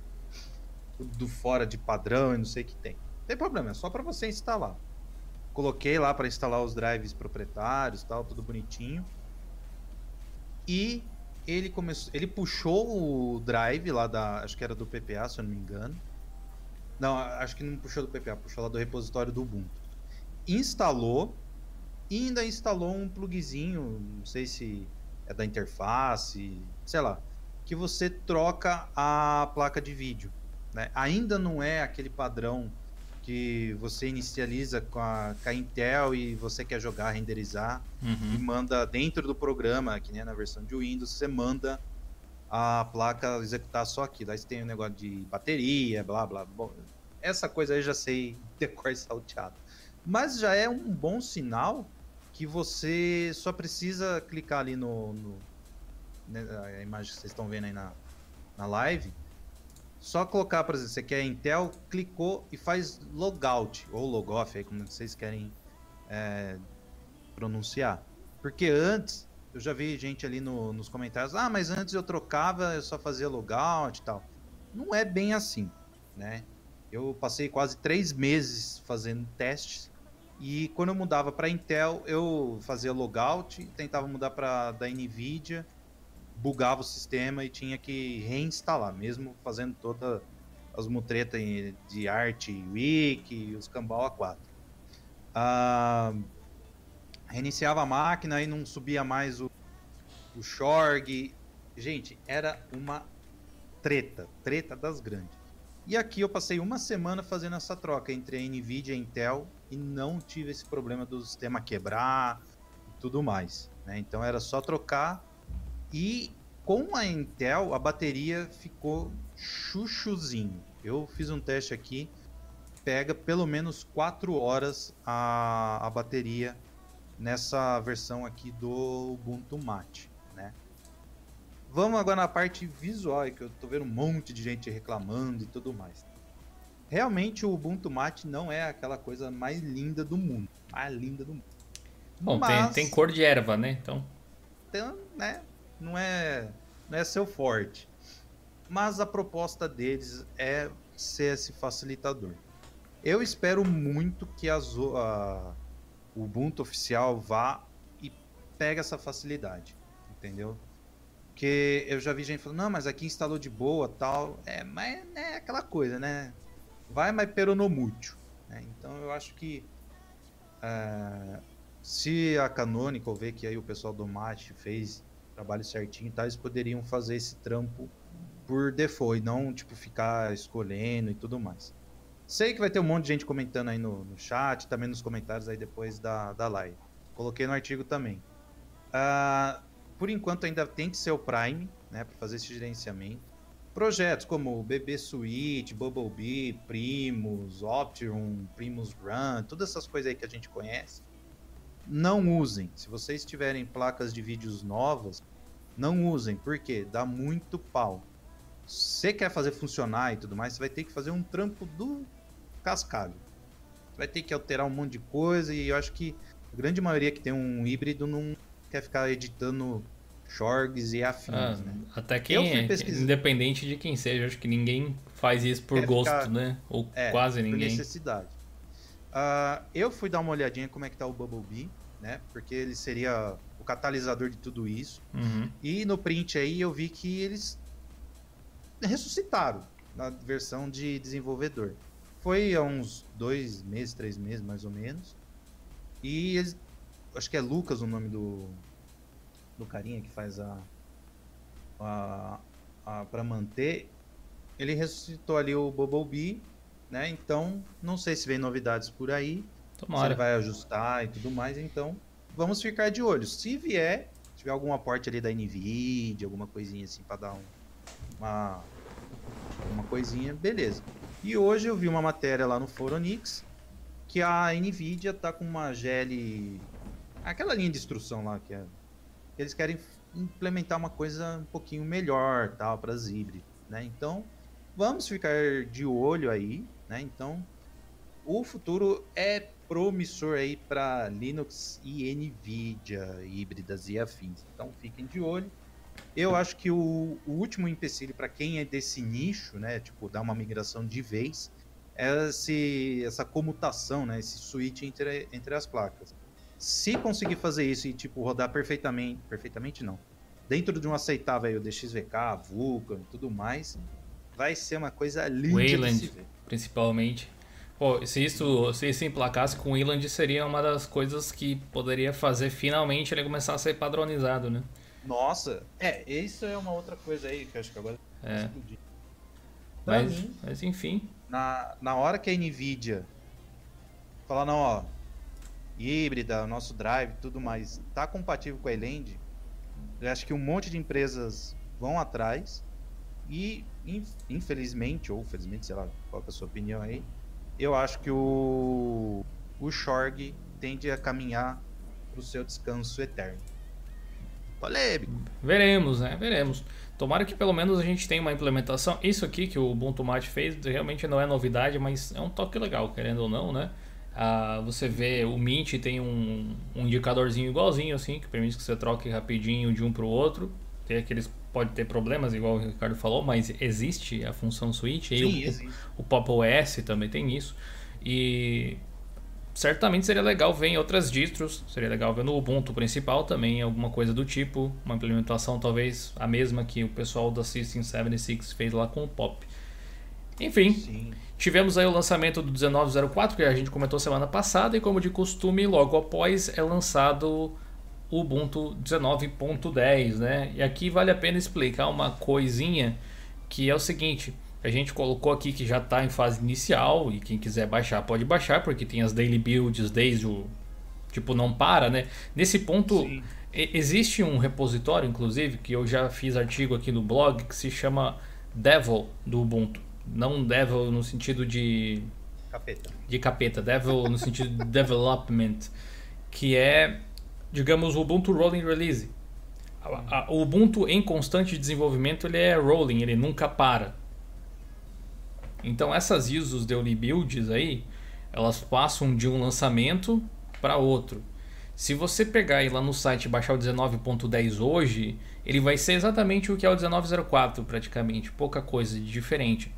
Do fora de padrão e não sei o que tem. Não tem problema, é só para você instalar. Coloquei lá para instalar os drives proprietários, tal, tudo bonitinho. E ele começou, ele puxou o drive lá da, acho que era do PPA, se eu não me engano. Não, acho que não puxou do PPA, puxou lá do repositório do Ubuntu. Instalou e ainda instalou um plugzinho, não sei se é da interface, sei lá, que você troca a placa de vídeo. Né? Ainda não é aquele padrão que você inicializa com a, com a Intel e você quer jogar, renderizar Uhum. e manda dentro do programa, que nem na versão de Windows, você manda a placa executar só aquilo. Aí você tem o um negócio de bateria, blá blá. Bom, essa coisa aí já sei [LAUGHS] decor salteado. Mas já é um bom sinal que você só precisa clicar ali no, no né, a imagem que vocês estão vendo aí na, na live. Só colocar, por exemplo, você quer Intel, clicou e faz logout ou logoff, aí como vocês querem é, pronunciar. Porque antes, eu já vi gente ali no, nos comentários, ah, mas antes eu trocava, eu só fazia logout e tal. Não é bem assim, né? Eu passei quase três meses fazendo testes e quando eu mudava para Intel, eu fazia logout, tentava mudar para da Nvidia, bugava o sistema e tinha que reinstalar, mesmo fazendo todas as mutretas de arte, wiki, os cambau A4. Ah, reiniciava a máquina e não subia mais o, o Shorg. Gente, era uma treta, treta das grandes. E aqui eu passei uma semana fazendo essa troca entre a Nvidia e a Intel e não tive esse problema do sistema quebrar e tudo mais. Né? Então era só trocar e com a Intel a bateria ficou chuchuzinho. Eu fiz um teste aqui, pega pelo menos 4 horas a, a bateria nessa versão aqui do Ubuntu Mate, né? Vamos agora na parte visual, que eu tô vendo um monte de gente reclamando e tudo mais. Realmente o Ubuntu Mate não é aquela coisa mais linda do mundo, mais linda do mundo. Bom, Mas, tem, tem cor de erva, né? Então, tem, né? Não é, não é seu forte. Mas a proposta deles é ser esse facilitador. Eu espero muito que a, a o Ubuntu oficial vá e pegue essa facilidade, entendeu? Porque eu já vi gente falando, não, mas aqui instalou de boa tal. É, mas é aquela coisa, né? Vai, mas peronomútil. Né? Então eu acho que é, se a Canonical ver que aí o pessoal do Mate fez trabalho certinho, tá, eles poderiam fazer esse trampo por default não tipo ficar escolhendo e tudo mais. Sei que vai ter um monte de gente comentando aí no, no chat, também nos comentários aí depois da, da live. Coloquei no artigo também. Uh, por enquanto ainda tem que ser o Prime, né, para fazer esse gerenciamento. Projetos como BB Suite, Bumblebee, Primus, Optimum, Primus Run, todas essas coisas aí que a gente conhece, não usem. Se vocês tiverem placas de vídeos novas, não usem, porque dá muito pau. Você quer fazer funcionar e tudo mais, você vai ter que fazer um trampo do cascalho. Vai ter que alterar um monte de coisa e eu acho que a grande maioria que tem um híbrido não quer ficar editando shorts e afins, ah, né? Até quem, independente de quem seja, acho que ninguém faz isso por quer gosto, ficar... né? Ou é, quase ninguém. Por necessidade. Uh, eu fui dar uma olhadinha como é que tá o Bumblebee, né? Porque ele seria o catalisador de tudo isso. Uhum. E no print aí eu vi que eles ressuscitaram na versão de desenvolvedor. Foi há uns dois meses, três meses mais ou menos. E eles, acho que é Lucas o nome do, do carinha que faz a, a, a para manter. Ele ressuscitou ali o Bumblebee, né? Então, não sei se vem novidades por aí. Tomara. Se ele vai ajustar e tudo mais, então vamos ficar de olho. Se vier, se tiver algum aporte ali da Nvidia, alguma coisinha assim para dar um, uma uma coisinha, beleza. E hoje eu vi uma matéria lá no Foronix que a Nvidia tá com uma GL aquela linha de instrução lá que é eles querem implementar uma coisa um pouquinho melhor, tal, para as híbridas, né? Então, vamos ficar de olho aí, né? Então, o futuro é promissor aí para Linux e Nvidia híbridas e afins. Então, fiquem de olho. Eu acho que o, o último empecilho para quem é desse nicho, né, tipo, dar uma migração de vez, é esse, essa comutação, né, esse switch entre, entre as placas. Se conseguir fazer isso e tipo rodar perfeitamente, perfeitamente não, dentro de um aceitável DXVK, Vulkan e tudo mais, vai ser uma coisa linda Wayland, de se ver. principalmente. Pô, se isso se isso emplacasse com o Wayland, seria uma das coisas que poderia fazer finalmente ele começar a ser padronizado, né? Nossa, é, isso é uma outra coisa aí que eu acho que agora É. Mas, mim, mas enfim. na, na hora que a Nvidia falar, não, ó, híbrida, nosso drive tudo mais, tá compatível com a Eland, eu acho que um monte de empresas vão atrás e, in- infelizmente, ou felizmente, sei lá, qual que é a sua opinião aí, eu acho que o, o Shorg tende a caminhar pro seu descanso eterno. Polêmico. Veremos, né? Veremos. Tomara que pelo menos a gente tenha uma implementação. Isso aqui que o Ubuntu Mate fez realmente não é novidade, mas é um toque legal, querendo ou não, né? Ah, você vê, o Mint tem um, um indicadorzinho igualzinho assim, que permite que você troque rapidinho de um para o outro. Tem aqueles pode ter problemas, igual o Ricardo falou, mas existe a função switch. E Sim, o- existe. o Pop OS também tem isso. E certamente seria legal ver em outras distros, seria legal ver no Ubuntu principal também, alguma coisa do tipo, uma implementação talvez a mesma que o pessoal da System 76 fez lá com o Pop. Enfim, Sim. tivemos aí o lançamento do 1904, que a gente comentou semana passada, e como de costume, logo após é lançado o Ubuntu 19.10, né? E aqui vale a pena explicar uma coisinha que é o seguinte, a gente colocou aqui que já está em fase inicial e quem quiser baixar pode baixar, porque tem as daily builds desde o tipo não para, né? Nesse ponto Sim. e- existe um repositório inclusive que eu já fiz artigo aqui no blog que se chama Devil do Ubuntu. Não Devil no sentido de Capeta. de capeta, devil no sentido de development, que é, digamos, o Ubuntu Rolling Release. A- a- O Ubuntu em constante desenvolvimento ele é rolling, ele nunca para. Então essas ISOs daily builds aí, elas passam de um lançamento para outro. Se você pegar e lá no site e baixar o 19.10 hoje, ele vai ser exatamente o que é o 1904 praticamente, pouca coisa de diferente.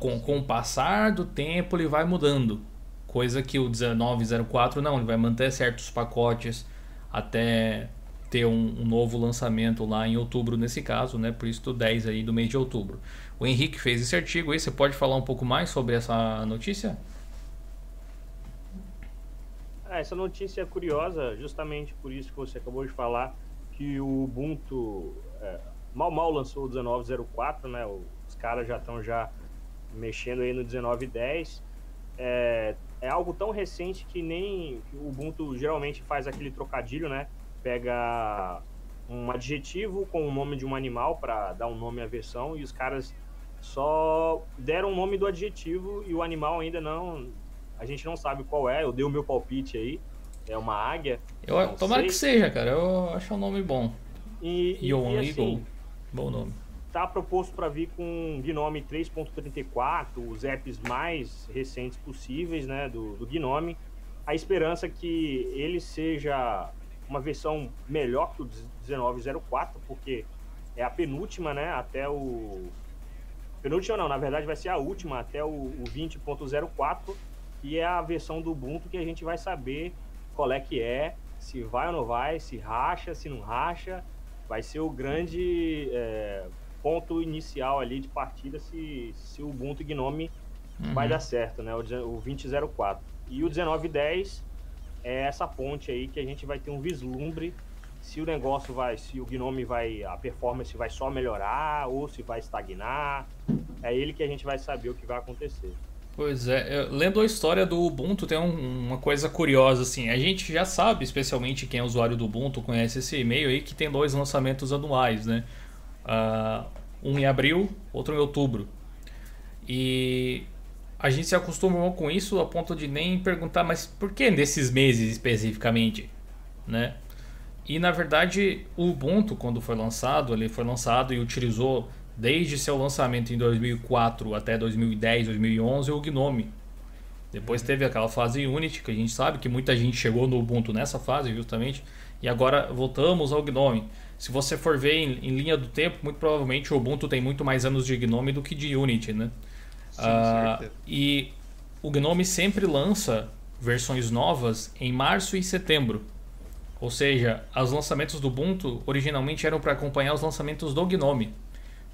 Com, com o passar do tempo ele vai mudando, coisa que o 1904 não, ele vai manter certos pacotes até ter um, um novo lançamento lá em outubro nesse caso, né? Por isso do 10 aí do mês de outubro. O Henrique fez esse artigo aí, você pode falar um pouco mais sobre essa notícia? Ah, essa notícia é curiosa, justamente por isso que você acabou de falar, que o Ubuntu é, mal mal lançou o 1904, né? Os caras já estão já mexendo aí no 1910. É, é algo tão recente que nem o Ubuntu geralmente faz aquele trocadilho, né? Pega um adjetivo com o nome de um animal para dar um nome à versão e os caras só deram o nome do adjetivo e o animal ainda não a gente não sabe qual é. Eu dei o meu palpite aí. É uma águia. Eu, tomara sei. que seja, cara. Eu acho um nome bom. E, e, Yoan e assim, Bom nome. tá proposto para vir com Gnome 3.34, os apps mais recentes possíveis, né, do, do Gnome. A esperança é que ele seja uma versão melhor que o 1904, porque é a penúltima, né, até o penúltima não, na verdade vai ser a última até o, o 20.04 e é a versão do Ubuntu que a gente vai saber qual é que é, se vai ou não vai, se racha, se não racha, vai ser o grande é, ponto inicial ali de partida se, se o Ubuntu Gnome vai Uhum. dar certo, né? O, o 2004. E o 1910 é essa ponte aí que a gente vai ter um vislumbre se o negócio vai, se o Gnome vai, a performance vai só melhorar ou se vai estagnar. É ele que a gente vai saber o que vai acontecer. Pois é, eu- lendo a história do Ubuntu tem um- uma coisa curiosa assim. A gente já sabe, especialmente quem é usuário do Ubuntu conhece esse e-mail aí que tem dois lançamentos anuais, né? Ah, um em abril, outro em outubro. E a gente se acostumou com isso a ponto de nem perguntar, mas por que nesses meses especificamente, né? E na verdade, o Ubuntu, quando foi lançado, ele foi lançado e utilizou desde seu lançamento em 2004 até 2010, 2011 o Gnome. Depois teve aquela fase Unity, que a gente sabe que muita gente chegou no Ubuntu nessa fase justamente, e agora voltamos ao Gnome. Se você for ver em, em linha do tempo, muito provavelmente o Ubuntu tem muito mais anos de Gnome do que de Unity, né? Sim, Ah, e o Gnome sempre lança versões novas em março e setembro. Ou seja, os lançamentos do Ubuntu originalmente eram para acompanhar os lançamentos do Gnome,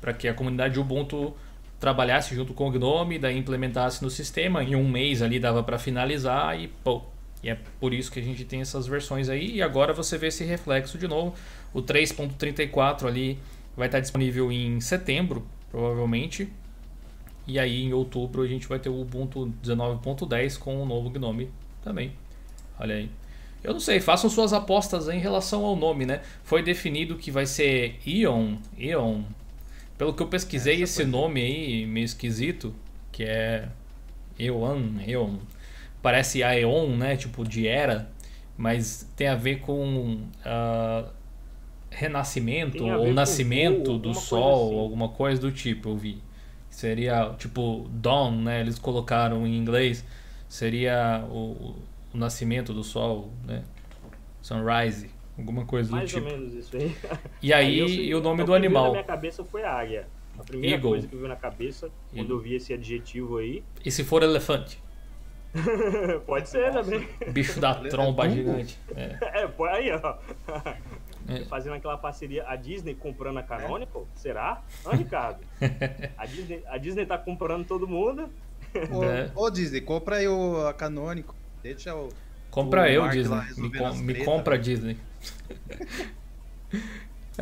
para que a comunidade Ubuntu trabalhasse junto com o Gnome, daí implementasse no sistema, em um mês ali dava para finalizar e pô. E é por isso que a gente tem essas versões aí e agora você vê esse reflexo de novo. O 3.34 ali vai estar disponível em setembro, provavelmente. E aí em outubro a gente vai ter o Ubuntu 19.10 com o novo Gnome também. Olha aí. Eu não sei, façam suas apostas em relação ao nome, né? Foi definido que vai ser Ion, Ion. Pelo que eu pesquisei, Essa esse nome aí, meio esquisito, que é Eon, Eon. Parece Aeon, né? Tipo de era, mas tem a ver com uh, renascimento ou nascimento do sol, assim. alguma coisa do tipo, eu vi. Seria tipo dawn, né? Eles colocaram em inglês. Seria o, o nascimento do sol, né? Sunrise, alguma coisa Mais do tipo. Mais ou menos isso aí. E aí, aí e o nome do animal? na minha cabeça foi águia. A primeira Eagle. coisa que veio na cabeça quando Eagle. eu vi esse adjetivo aí. E se for elefante? [LAUGHS] Pode ser também. Bicho da tromba é gigante. É, [LAUGHS] é aí, ó. É. Fazendo aquela parceria, a Disney comprando a Canonical? É. Será? Ah, Ricardo. A Disney, a Disney tá comprando todo mundo. Ô, é. ô Disney, compra aí o, a Canonical. Deixa o. Compra o eu, Disney. Me, com, me compra Disney. [LAUGHS]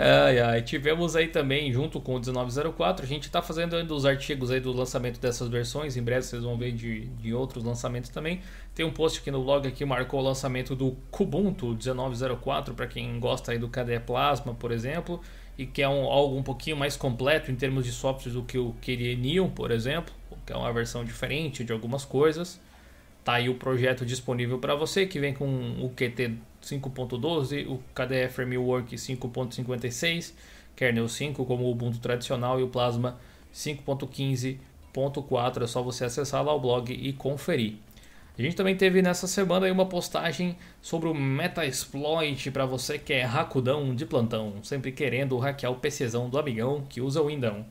ai, ai. Tivemos aí também, junto com o 1904, a gente está fazendo ainda os artigos aí do lançamento dessas versões. Em breve vocês vão ver de, de outros lançamentos também. Tem um post aqui no blog que marcou o lançamento do Kubuntu 1904, para quem gosta aí do KDE Plasma, por exemplo, e que é um, algo um pouquinho mais completo em termos de softwares do que o KDE Neon, por exemplo, que é uma versão diferente de algumas coisas. Tá aí o projeto disponível para você, que vem com o QT 5.12, o KDE Framework 5.56, kernel 5 como o Ubuntu tradicional e o Plasma 5.15.4. É só você acessar lá o blog e conferir. A gente também teve nessa semana uma postagem sobre o Metasploit para você que é racudão de plantão, sempre querendo hackear o PCzão do amigão que usa o Windão.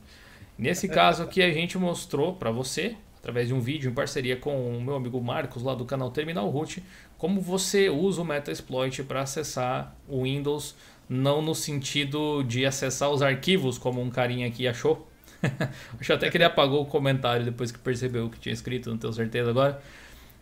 Nesse caso aqui a gente mostrou para você através de um vídeo em parceria com o meu amigo Marcos lá do canal Terminal Root, como você usa o Metasploit para acessar o Windows, não no sentido de acessar os arquivos, como um carinha aqui achou. [LAUGHS] Acho até que ele apagou o comentário depois que percebeu o que tinha escrito, não tenho certeza agora.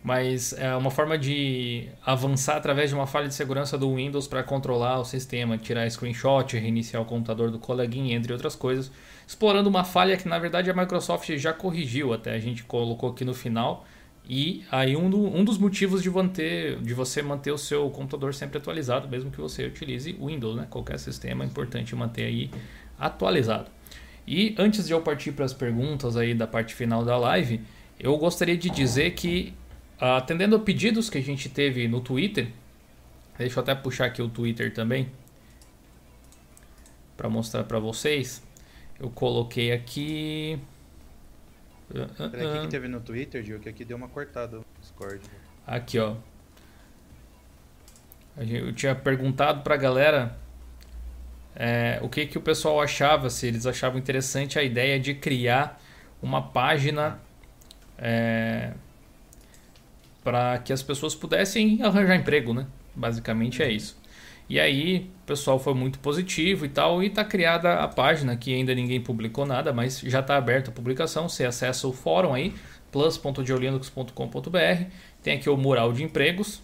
Mas é uma forma de avançar através de uma falha de segurança do Windows para controlar o sistema, tirar screenshot, reiniciar o computador do coleguinha, entre outras coisas explorando uma falha que na verdade a Microsoft já corrigiu, até a gente colocou aqui no final. E aí um, do, um dos motivos de, manter, de você manter o seu computador sempre atualizado, mesmo que você utilize Windows, né? Qualquer sistema é importante manter aí atualizado. E antes de eu partir para as perguntas aí da parte final da live, eu gostaria de dizer que atendendo a pedidos que a gente teve no Twitter, deixa eu até puxar aqui o Twitter também para mostrar para vocês. Eu coloquei aqui. Peraí, o que, que teve no Twitter, Gil? Que aqui deu uma cortada no Discord. Aqui, ó. Eu tinha perguntado pra galera é, o que, que o pessoal achava, se eles achavam interessante a ideia de criar uma página é, para que as pessoas pudessem arranjar emprego, né? Basicamente é isso. E aí, o pessoal foi muito positivo e tal, e está criada a página que ainda ninguém publicou nada, mas já está aberta a publicação. Você acessa o fórum aí, plus.geolinux.com.br. Tem aqui o mural de empregos.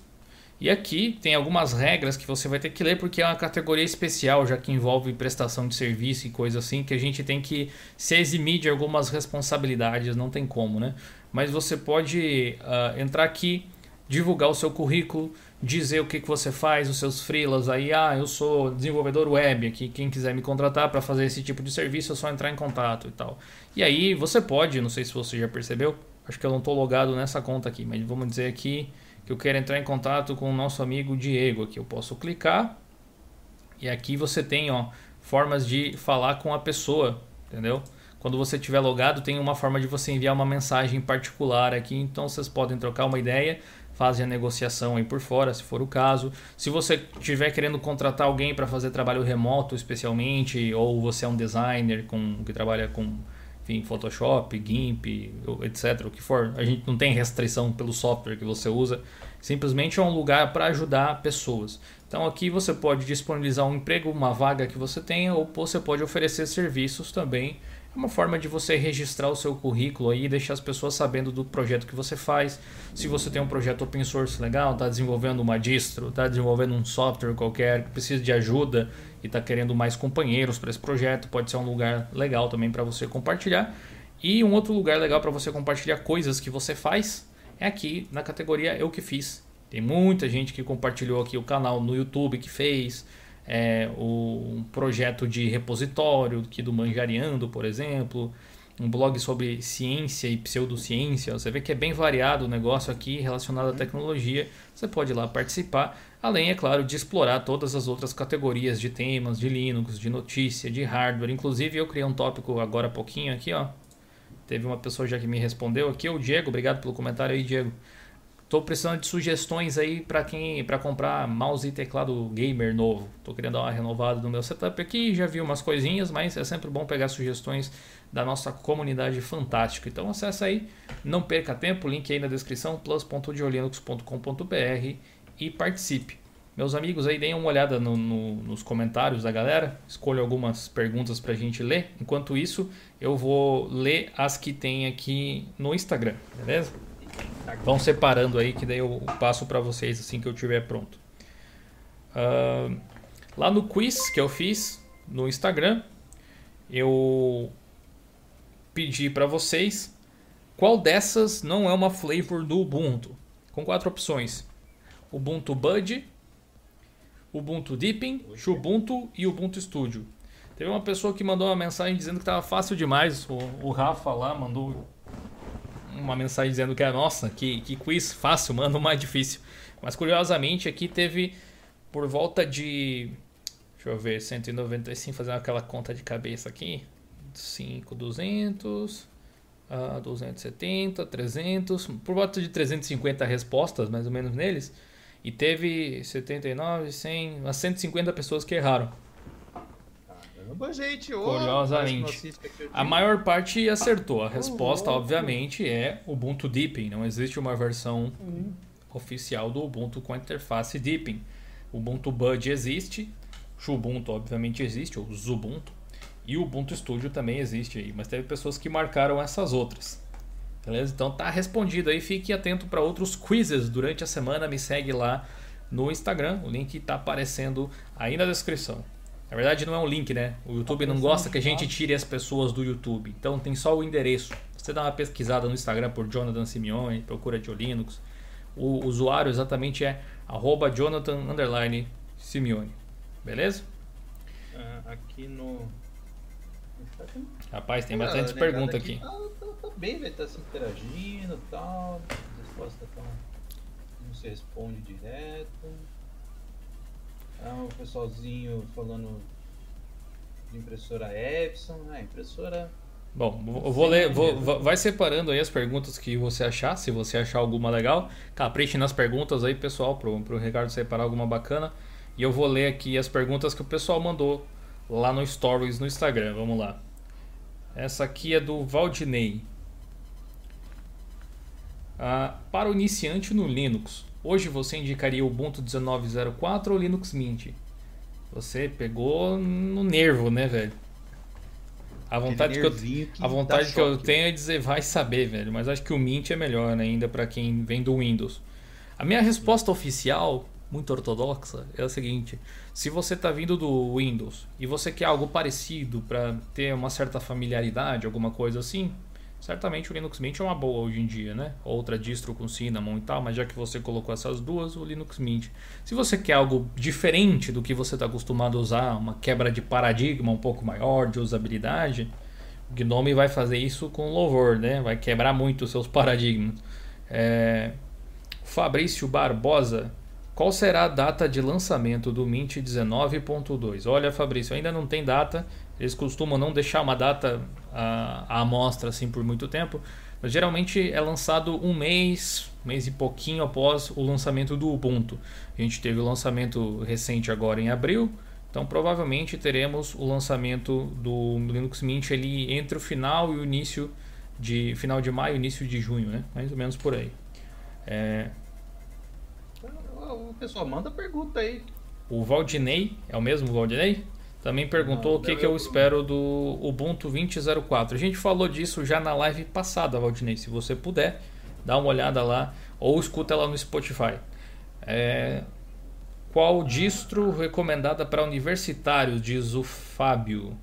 E aqui tem algumas regras que você vai ter que ler, porque é uma categoria especial, já que envolve prestação de serviço e coisa assim, que a gente tem que se eximir de algumas responsabilidades, não tem como, né? Mas você pode uh, entrar aqui, divulgar o seu currículo, dizer o que, que você faz, os seus freelas aí, ah, eu sou desenvolvedor web aqui, quem quiser me contratar para fazer esse tipo de serviço é só entrar em contato e tal. E aí você pode, não sei se você já percebeu, acho que eu não estou logado nessa conta aqui, mas vamos dizer aqui que eu quero entrar em contato com o nosso amigo Diego aqui, eu posso clicar e aqui você tem, ó, formas de falar com a pessoa, entendeu? Quando você estiver logado, tem uma forma de você enviar uma mensagem particular aqui, então vocês podem trocar uma ideia fazem a negociação aí por fora, se for o caso. Se você estiver querendo contratar alguém para fazer trabalho remoto, especialmente, ou você é um designer com, que trabalha com enfim, Photoshop, GIMP, etc. O que for. A gente não tem restrição pelo software que você usa. Simplesmente é um lugar para ajudar pessoas. Então aqui você pode disponibilizar um emprego, uma vaga que você tenha, ou você pode oferecer serviços também é uma forma de você registrar o seu currículo aí e deixar as pessoas sabendo do projeto que você faz. Se você tem um projeto open source legal, está desenvolvendo uma distro, está desenvolvendo um software qualquer que precisa de ajuda e está querendo mais companheiros para esse projeto, pode ser um lugar legal também para você compartilhar. E um outro lugar legal para você compartilhar coisas que você faz é aqui na categoria Eu Que Fiz. Tem muita gente que compartilhou aqui o canal no YouTube que fez, é, o, um projeto de repositório aqui do Manjariando, por exemplo, um blog sobre ciência e pseudociência. Você vê que é bem variado o negócio aqui relacionado à tecnologia. Você pode ir lá participar, além, é claro, de explorar todas as outras categorias de temas, de Linux, de notícia, de hardware. Inclusive, eu criei um tópico agora há pouquinho aqui, ó. Teve uma pessoa já que me respondeu aqui, o Diego. Obrigado pelo comentário aí, Diego. Tô precisando de sugestões aí para quem para comprar mouse e teclado gamer novo. Tô querendo dar uma renovada no meu setup aqui, já vi umas coisinhas, mas é sempre bom pegar sugestões da nossa comunidade fantástica. Então acessa aí, não perca tempo, link aí na descrição plus.diolinux.com.br e participe. Meus amigos aí, deem uma olhada no, no, nos comentários da galera, escolha algumas perguntas para a gente ler. Enquanto isso, eu vou ler as que tem aqui no Instagram, beleza? Vão separando aí que daí eu passo para vocês assim que eu tiver pronto. Uh, lá no quiz que eu fiz no Instagram, eu pedi para vocês qual dessas não é uma flavor do Ubuntu, com quatro opções: Ubuntu Bud, Ubuntu Deepin, Ubuntu e Ubuntu Studio. Teve uma pessoa que mandou uma mensagem dizendo que estava fácil demais. O, o Rafa lá mandou uma mensagem dizendo que é nossa, que, que quiz fácil, [LAUGHS] mano, mais difícil. Mas curiosamente aqui teve por volta de. Deixa eu ver, 195, fazer aquela conta de cabeça aqui. 5, 200, uh, 270, 300, por volta de 350 respostas mais ou menos neles. E teve 79, 100, umas 150 pessoas que erraram. Caramba, gente. Oh, Curiosamente. A maior parte acertou. A resposta, oh, obviamente, é Ubuntu Deepin. Não existe uma versão hum. oficial do Ubuntu com a interface Deepin. Ubuntu Bud existe. Ubuntu, obviamente, existe. Ou Zubuntu. E o Ubuntu Studio também existe aí. Mas teve pessoas que marcaram essas outras. Beleza? Então tá respondido aí. Fique atento para outros quizzes durante a semana. Me segue lá no Instagram. O link está aparecendo aí na descrição. Na verdade não é um link, né? O YouTube não gosta que a gente tire as pessoas do YouTube. Então tem só o endereço. Você dá uma pesquisada no Instagram por Jonathan Simeone, procura de Linux. O usuário exatamente é arroba Jonathan Simeone. Beleza? Uh, aqui no. Rapaz, tem bastante pergunta aqui. aqui. Tá, tá, tá bem, velho. Tá se interagindo e tal. As respostas estão. Não se responde direto. É o pessoalzinho falando de impressora Epson, né? Impressora. Bom, eu vou ler, vou, vai separando aí as perguntas que você achar, se você achar alguma legal. Capriche nas perguntas aí, pessoal, pro, pro Ricardo separar alguma bacana. E eu vou ler aqui as perguntas que o pessoal mandou lá no Stories no Instagram. Vamos lá. Essa aqui é do Valdinei. Ah, para o iniciante no Linux, Hoje você indicaria o Ubuntu 19.04 ou Linux Mint? Você pegou no nervo, né, velho? A vontade, que eu, que a vontade que eu tenho é dizer vai saber, velho. Mas acho que o Mint é melhor né, ainda para quem vem do Windows. A minha resposta oficial, muito ortodoxa, é a seguinte: se você está vindo do Windows e você quer algo parecido para ter uma certa familiaridade, alguma coisa assim, Certamente o Linux Mint é uma boa hoje em dia, né? Outra distro com Cinnamon e tal, mas já que você colocou essas duas, o Linux Mint. Se você quer algo diferente do que você está acostumado a usar, uma quebra de paradigma um pouco maior de usabilidade, o Gnome vai fazer isso com louvor, né? Vai quebrar muito os seus paradigmas. É... Fabrício Barbosa, qual será a data de lançamento do Mint 19.2? Olha, Fabrício, ainda não tem data. Eles costumam não deixar uma data a, a amostra assim por muito tempo, mas geralmente é lançado um mês, mês e pouquinho após o lançamento do Ubuntu. A gente teve o lançamento recente agora em abril Então provavelmente teremos o lançamento do Linux Mint ali entre o final e o início de final de maio, início de junho, né? Mais ou menos por aí. É... O pessoal manda pergunta aí. O Valdinei, é o mesmo Valdinei? Também perguntou Não, o que, que eu espero do Ubuntu 20.04. A gente falou disso já na live passada, Valdinei. Se você puder, dá uma olhada lá ou escuta lá no Spotify. É, qual distro recomendada para universitários? Diz o Fábio.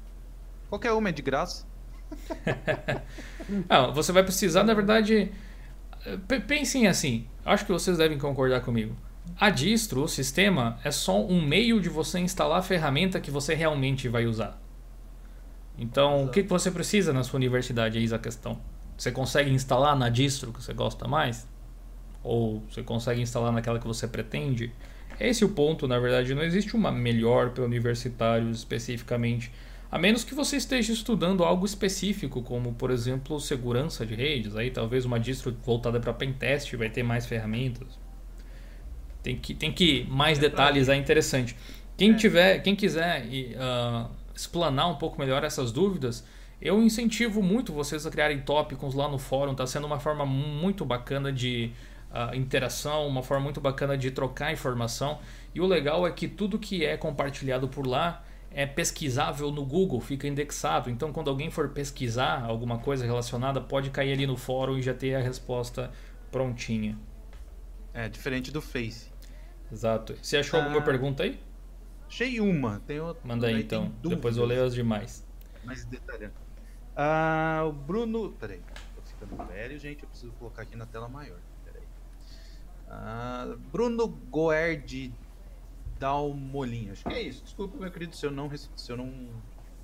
Qualquer uma é de graça. Não, [LAUGHS] você vai precisar, na verdade. Pensem assim, acho que vocês devem concordar comigo. A distro, o sistema, é só um meio de você instalar a ferramenta que você realmente vai usar. Então, Exato. o que você precisa na sua universidade? Eis a questão. Você consegue instalar na distro que você gosta mais? Ou você consegue instalar naquela que você pretende? Esse é o ponto, na verdade, não existe uma melhor para universitários especificamente, a menos que você esteja estudando algo específico, como por exemplo segurança de redes, aí talvez uma distro voltada para pentest vai ter mais ferramentas. Tem que, tem que mais é detalhes é interessante. Quem é. tiver, quem quiser uh, explanar um pouco melhor essas dúvidas, eu incentivo muito vocês a criarem tópicos lá no fórum. Está sendo uma forma muito bacana de uh, interação, uma forma muito bacana de trocar informação. E o legal é que tudo que é compartilhado por lá é pesquisável no Google, fica indexado. Então, quando alguém for pesquisar alguma coisa relacionada, pode cair ali no fórum e já ter a resposta prontinha. É, diferente do Face. Exato. Você achou ah, alguma pergunta aí? Achei uma. Tem outra. Manda aí então. Depois eu leio as demais. Mais detalhando. Ah, o Bruno. Peraí. Tô ficando velho, gente. Eu preciso colocar aqui na tela maior. Uh, Bruno Goerd Dalmolin, acho que é isso. Desculpa, meu querido, se eu não, se eu não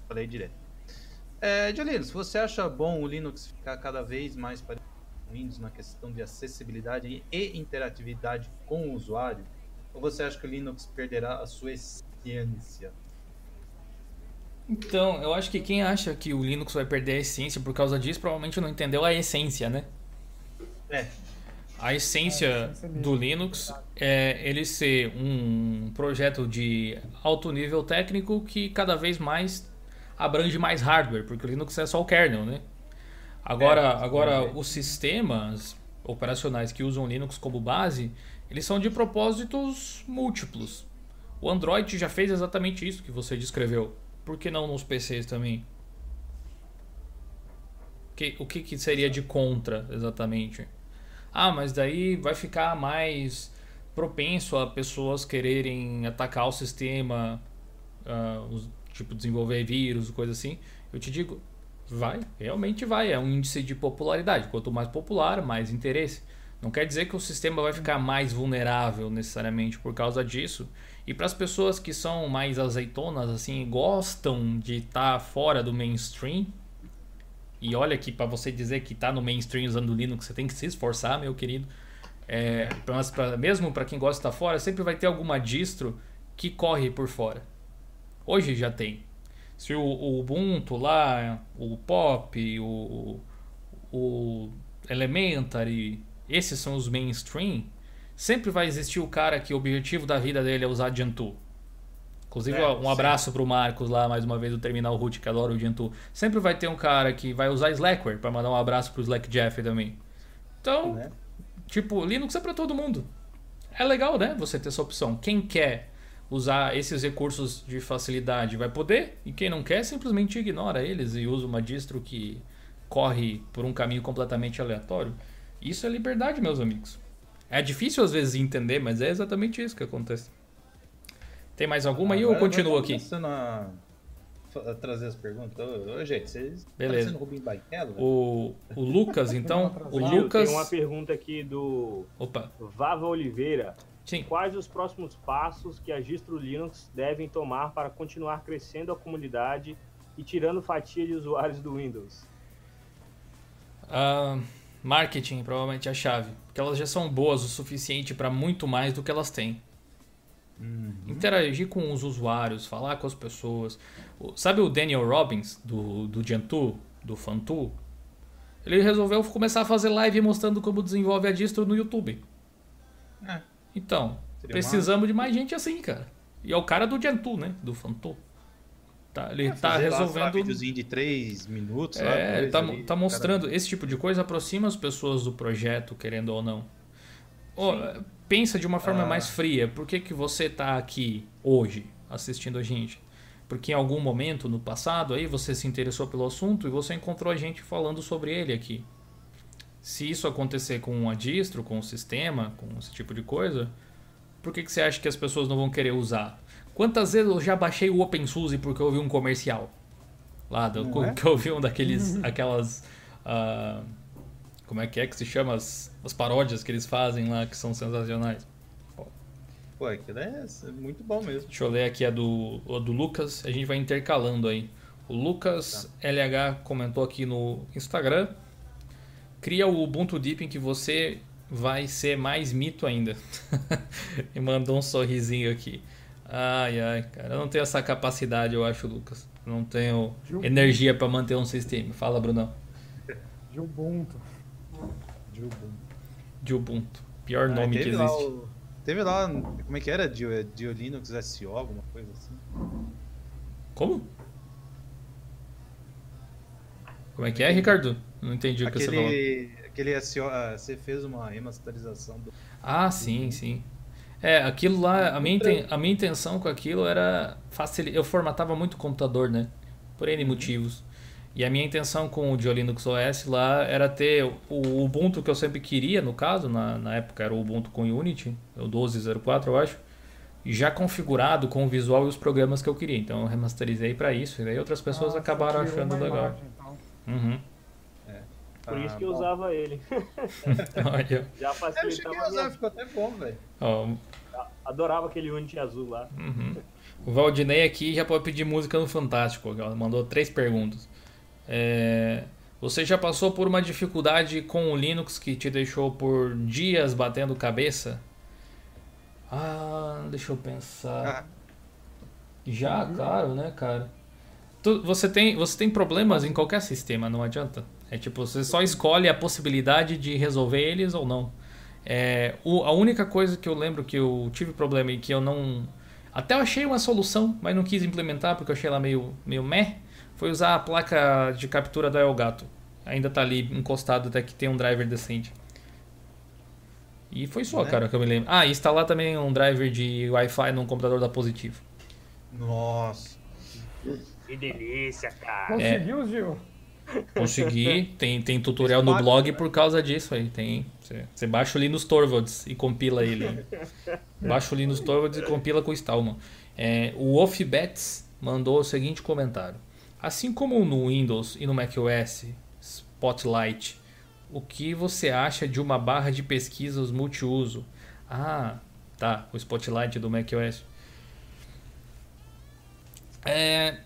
falei direto. É, Linux, você acha bom o Linux ficar cada vez mais parecido com o Windows na questão de acessibilidade e interatividade com o usuário? Ou você acha que o Linux perderá a sua essência? Então, eu acho que quem acha que o Linux vai perder a essência por causa disso provavelmente não entendeu a essência, né? É, a essência do Linux é ele ser um projeto de alto nível técnico que cada vez mais abrange mais hardware, porque o Linux é só o kernel, né? Agora, é, agora os sistemas operacionais que usam Linux como base, eles são de propósitos múltiplos. O Android já fez exatamente isso que você descreveu. Por que não nos PCs também? Que, o que, seria de contra, exatamente? Ah, mas daí vai ficar mais propenso a pessoas quererem atacar o sistema, uh, tipo desenvolver vírus, coisa assim. Eu te digo, vai, realmente vai. É um índice de popularidade. Quanto mais popular, mais interesse. Não quer dizer que o sistema vai ficar mais vulnerável necessariamente por causa disso. E para as pessoas que são mais azeitonas, assim, gostam de estar tá fora do mainstream, e olha que para você dizer que está no mainstream usando Linux, você tem que se esforçar, meu querido. É, mas pra, mesmo para quem gosta de estar tá fora, sempre vai ter alguma distro que corre por fora. Hoje já tem. Se o, o Ubuntu lá, o Pop, o, o Elementary, esses são os mainstream, sempre vai existir o cara que o objetivo da vida dele é usar Gentoo. Inclusive, é, um abraço para o Marcos lá, mais uma vez, do Terminal Root, que adora o Gentoo. Sempre vai ter um cara que vai usar Slackware, para mandar um abraço para o Slack Jeff também. Então, né? tipo, Linux é para todo mundo. É legal, né? Você ter essa opção. Quem quer usar esses recursos de facilidade vai poder, e quem não quer, simplesmente ignora eles e usa uma distro que corre por um caminho completamente aleatório. Isso é liberdade, meus amigos. É difícil às vezes entender, mas é exatamente isso que acontece. Tem mais alguma aí ou continua aqui? A, a trazer as perguntas. Ô, gente, vocês Beleza. Tá Rubim Barrichello, o, o Lucas, [LAUGHS] então. o Lucas. Tem uma pergunta aqui do Opa. Vava Oliveira. Sim. Quais os próximos passos que a Gistro Linux devem tomar para continuar crescendo a comunidade e tirando fatia de usuários do Windows? Uh, marketing, provavelmente é a chave. Porque elas já são boas o suficiente para muito mais do que elas têm. Uhum. Interagir com os usuários, falar com as pessoas. Sabe o Daniel Robbins, do, do Gentoo, do Fantu? Ele resolveu começar a fazer live mostrando como desenvolve a distro no YouTube. É. Então, Seria precisamos uma... de mais gente assim, cara. E é o cara do Gentoo, né? Do Fantou. Tá, ele É, tá lá, lá, resolvendo. videozinho de 3 minutos. lá, É, dois tá, ali, tá mostrando. Esse tipo de coisa aproxima as pessoas do projeto, querendo ou não. Ó, pensa de uma forma Ah. mais fria. Por que, que você tá aqui hoje assistindo a gente? Porque em algum momento no passado aí você se interessou pelo assunto e você encontrou a gente falando sobre ele aqui. Se isso acontecer com a distro, com o sistema, com esse tipo de coisa, por que, que você acha que as pessoas não vão querer usar? Quantas vezes eu já baixei o OpenSUSE porque eu vi um comercial? Lá, do, é? [LAUGHS] que eu vi um daqueles, [LAUGHS] aquelas, ah, como é que é que se chama? As, as paródias que eles fazem lá, que são sensacionais. Pô, aquilo é muito bom mesmo. Deixa eu ler aqui a do, a do Lucas, a gente vai intercalando aí. O Lucas LH comentou aqui no Instagram. Cria o Ubuntu Deep em que você vai ser mais mito ainda. [LAUGHS] e mandou um sorrisinho aqui. Ai, ai, cara, eu não tenho essa capacidade, eu acho, Lucas. Não tenho energia pra manter um sistema. Fala, Brunão. De Ubuntu. De Ubuntu. De Ubuntu. Pior Ah, nome que existe. o- Teve lá, como é que era? Dio, Dio Linux SO, alguma coisa assim. Como? Como é que é, Ricardo? Não entendi o que você falou. Aquele, aquele SO, ah, você fez uma remasterização do. Ah, sim, sim. É, aquilo lá, a minha, inten- a minha intenção com aquilo era facilitar. Eu formatava muito o computador, né? Por N motivos. E a minha intenção com o Linux OS lá era ter o Ubuntu que eu sempre queria, no caso, na, na época era o Ubuntu com Unity, o 12.04 eu acho, já configurado com o visual e os programas que eu queria. Então eu remasterizei para isso, e daí outras pessoas Ah, acabaram achando legal. imagem, então. Uhum. Por isso Ah, que eu bom. usava ele. [LAUGHS] Olha, Já É, eu facilitava cheguei a usar, minha... ficou até bom, velho. ó, Adorava aquele Unity azul lá. Uhum. O Valdinei aqui já pode pedir música no Fantástico. Ela mandou três perguntas. É, Você já passou por uma dificuldade com o Linux que te deixou por dias batendo cabeça? Ah, deixa eu pensar. Ah, Já, claro, né, cara? Tu- você, tem, você tem problemas em qualquer sistema, não adianta. É tipo, você só escolhe a possibilidade de resolver eles ou não. É, o- a única coisa que eu lembro que eu tive problema e que eu não. Até eu achei uma solução, mas não quis implementar porque eu achei ela meio, meio meh. Foi usar a placa de captura da Elgato. Ainda tá ali encostado até que tem um driver decente. E foi só, Né? cara, que eu me lembro. Ah, e instalar também um driver de Wi-Fi num computador da Positivo. nossa. Que delícia, cara. Conseguiu, Gil? Consegui, [LAUGHS] tem, tem tutorial no blog por causa disso aí. Tem, você, baixa o Linux Torvalds e compila ele. [LAUGHS] Baixa o Linux Torvalds e compila com o Stallman. É, o Wolfbets mandou o seguinte comentário. Assim como no Windows e no macOS Spotlight, o que você acha de uma barra de pesquisas multiuso? Ah, tá, o Spotlight do macOS. É,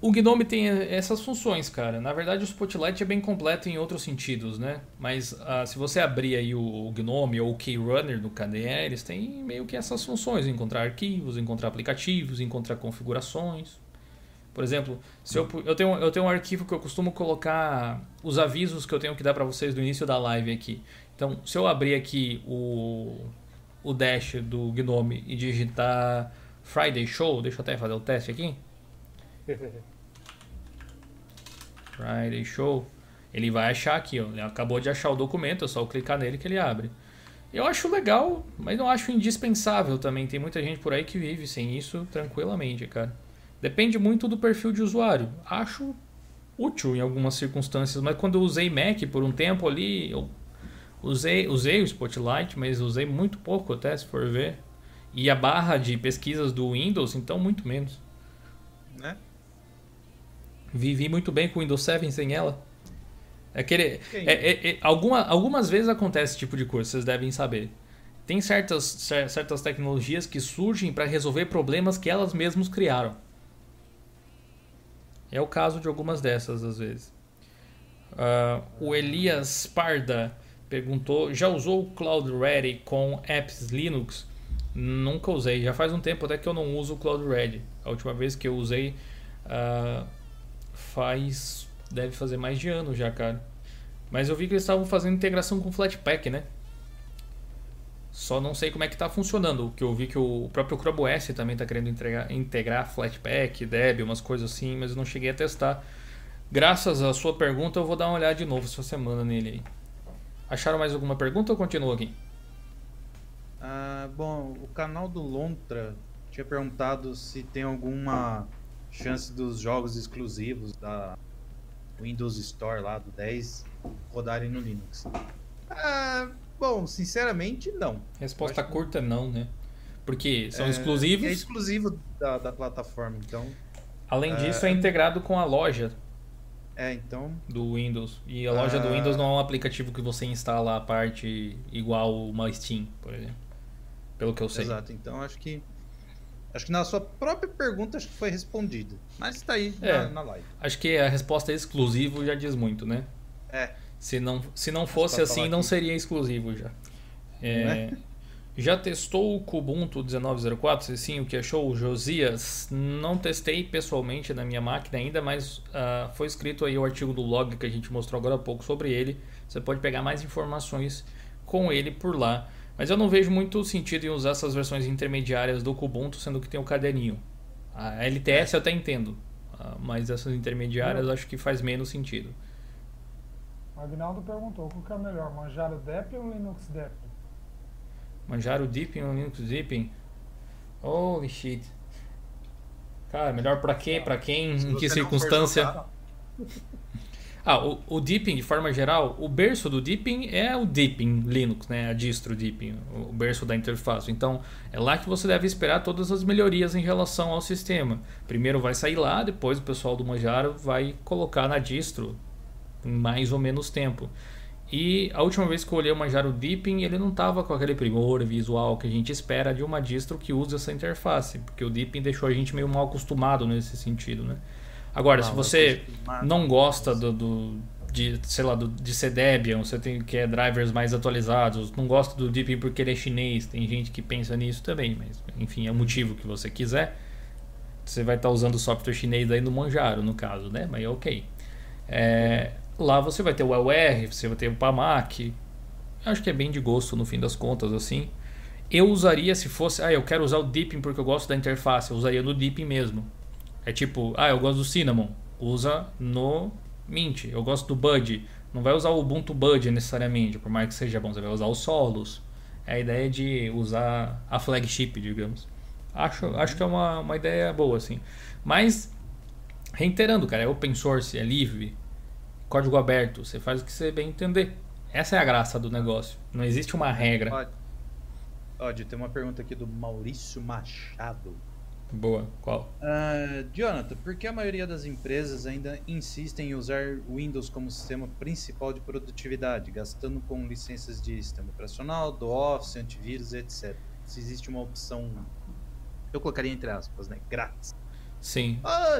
o Gnome tem essas funções, cara. Na verdade, o Spotlight é bem completo em outros sentidos, né? Mas ah, se você abrir aí o Gnome ou o Keyrunner no KDE, eles têm meio que essas funções: encontrar arquivos, encontrar aplicativos, encontrar configurações. Por exemplo, se eu, eu, tenho, eu tenho um arquivo que eu costumo colocar os avisos que eu tenho que dar para vocês no início da live aqui. Então, se eu abrir aqui o, o dash do Gnome e digitar Friday Show, deixa eu até fazer o teste aqui. [LAUGHS] Friday Show. Ele vai achar aqui, ó. Ele acabou de achar o documento, é só clicar nele que ele abre. Eu acho legal, mas não acho indispensável também. Tem muita gente por aí que vive sem isso tranquilamente, cara. Depende muito do perfil de usuário. Acho útil em algumas circunstâncias, mas quando eu usei Mac por um tempo ali, eu usei, usei o Spotlight, mas usei muito pouco até, se for ver. E a barra de pesquisas do Windows, então muito menos. Vivi muito bem com o Windows 7 sem ela. É Quem? é, é- é- alguma, algumas vezes acontece esse tipo de coisa, vocês devem saber. Tem certas, cer- certas tecnologias que surgem para resolver problemas que elas mesmas criaram. É o caso de algumas dessas, às vezes. Ah, o Elias Parda perguntou: já usou o Cloud Ready com apps Linux? Nunca usei. Já faz um tempo até que eu não uso o Cloud Ready. A última vez que eu usei ah, faz. deve fazer mais de ano já, cara. Mas eu vi que eles estavam fazendo integração com Flatpak, né? Só não sei como é que está funcionando. O que eu vi que o próprio Chrome OS também está querendo integrar, integrar Flatpak, Debian, umas coisas assim, mas eu não cheguei a testar. Graças à sua pergunta, eu vou dar uma olhada de novo essa semana nele aí. Acharam mais alguma pergunta ou continua aqui? Ah, bom, o canal do Lontra tinha perguntado se tem alguma chance dos jogos exclusivos da Windows Store lá do 10 rodarem no Linux. Ah, bom, sinceramente, não. Resposta curta, não, né? Porque são é, exclusivos. É exclusivo da, da plataforma, então. Além disso, é, é integrado com a loja é, então. Do Windows. E a loja do ah. Windows não é um aplicativo que você instala a parte igual uma Steam, por exemplo. Pelo que eu sei. Exato, então acho que. Acho que na sua própria pergunta acho que foi respondida. Mas está aí é, na, na, live. Acho que a resposta é exclusivo já diz muito, né? É. Se não, se não fosse assim, não seria exclusivo já. É, é? Já testou o Kubuntu 1904? Sim, o que achou? O Josias? Não testei pessoalmente na minha máquina ainda, mas uh, foi escrito aí o artigo do log que a gente mostrou agora há pouco sobre ele. Você pode pegar mais informações com ele por lá. Mas eu não vejo muito sentido em usar essas versões intermediárias do Kubuntu, sendo que tem o caderninho. A LTS eu até entendo, uh, mas essas intermediárias eu acho que faz menos sentido. O Agnaldo perguntou, o que é melhor, Manjaro Debian ou Linux Debian? Manjaro Deepin ou Linux Deepin? Holy shit. Cara, melhor pra quê? Pra quem? em que circunstância? Ah, o, o Deepin, de forma geral, o berço do Deepin é o Deepin Linux, né? A distro Deepin, o berço da interface. Então, é lá que você deve esperar todas as melhorias em relação ao sistema. Primeiro vai sair lá, depois o pessoal do Manjaro vai colocar na distro em mais ou menos tempo. E a última vez que eu olhei o Manjaro Deepin, ele não estava com aquele primor visual que a gente espera de uma distro que usa essa interface, porque o Deepin deixou a gente meio mal acostumado nesse sentido, né? Agora, não, se você não gosta do, do, de, sei lá, do, de ser Debian, você tem que é drivers mais atualizados, não gosta do Deepin porque ele é chinês, tem gente que pensa nisso também, mas enfim, é o motivo que você quiser. Você vai estar tá usando software chinês aí no Manjaro, no caso, né? Mas é ok. É, Lá você vai ter o LR, você vai ter o PAMAC. Acho que é bem de gosto no fim das contas, assim. Eu usaria se fosse, ah, eu quero usar o Deepin porque eu gosto da interface, eu usaria no Deepin mesmo. É tipo, ah, eu gosto do Cinnamon, usa no Mint. Eu gosto do Bud, não vai usar o Ubuntu Bud necessariamente, por mais que seja bom, você vai usar os solos. É a ideia de usar a flagship, digamos. Acho, acho que é uma, uma ideia boa, assim. Mas, reiterando, cara, é open source, é livre código aberto, você faz o que você bem entender. Essa é a graça do negócio. Não existe uma regra. Pode. tem uma pergunta aqui do Maurício Machado. Boa, qual? Uh, Jonathan, por que a maioria das empresas ainda insistem em usar Windows como sistema principal de produtividade, gastando com licenças de sistema operacional, do Office, antivírus, etc? Se existe uma opção, eu colocaria entre aspas, né, grátis. Sim. Ah,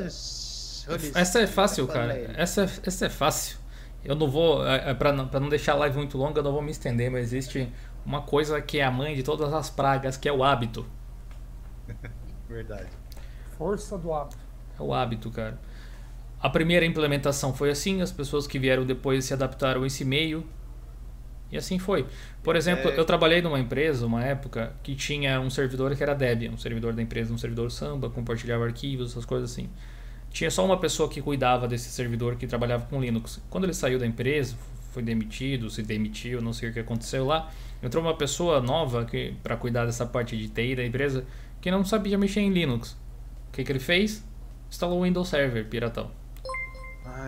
essa é fácil, cara. Essa, é, essa é fácil. Eu não vou, é, é para não, pra não deixar a live muito longa, eu não vou me estender, mas existe uma coisa que é a mãe de todas as pragas, que é o hábito. [LAUGHS] Verdade. Força do hábito. É o hábito, cara. A primeira implementação foi assim, as pessoas que vieram depois se adaptaram a esse meio. E assim foi. Por exemplo, é... eu trabalhei numa empresa, uma época, que tinha um servidor que era Debian, um servidor da empresa, um servidor Samba, compartilhava arquivos, essas coisas assim. Tinha só uma pessoa que cuidava desse servidor que trabalhava com Linux. Quando ele saiu da empresa, foi demitido, se demitiu, não sei o que aconteceu lá, entrou uma pessoa nova que para cuidar dessa parte de TI da empresa que não sabia mexer em Linux. O que, que ele fez? Instalou o Windows Server piratão.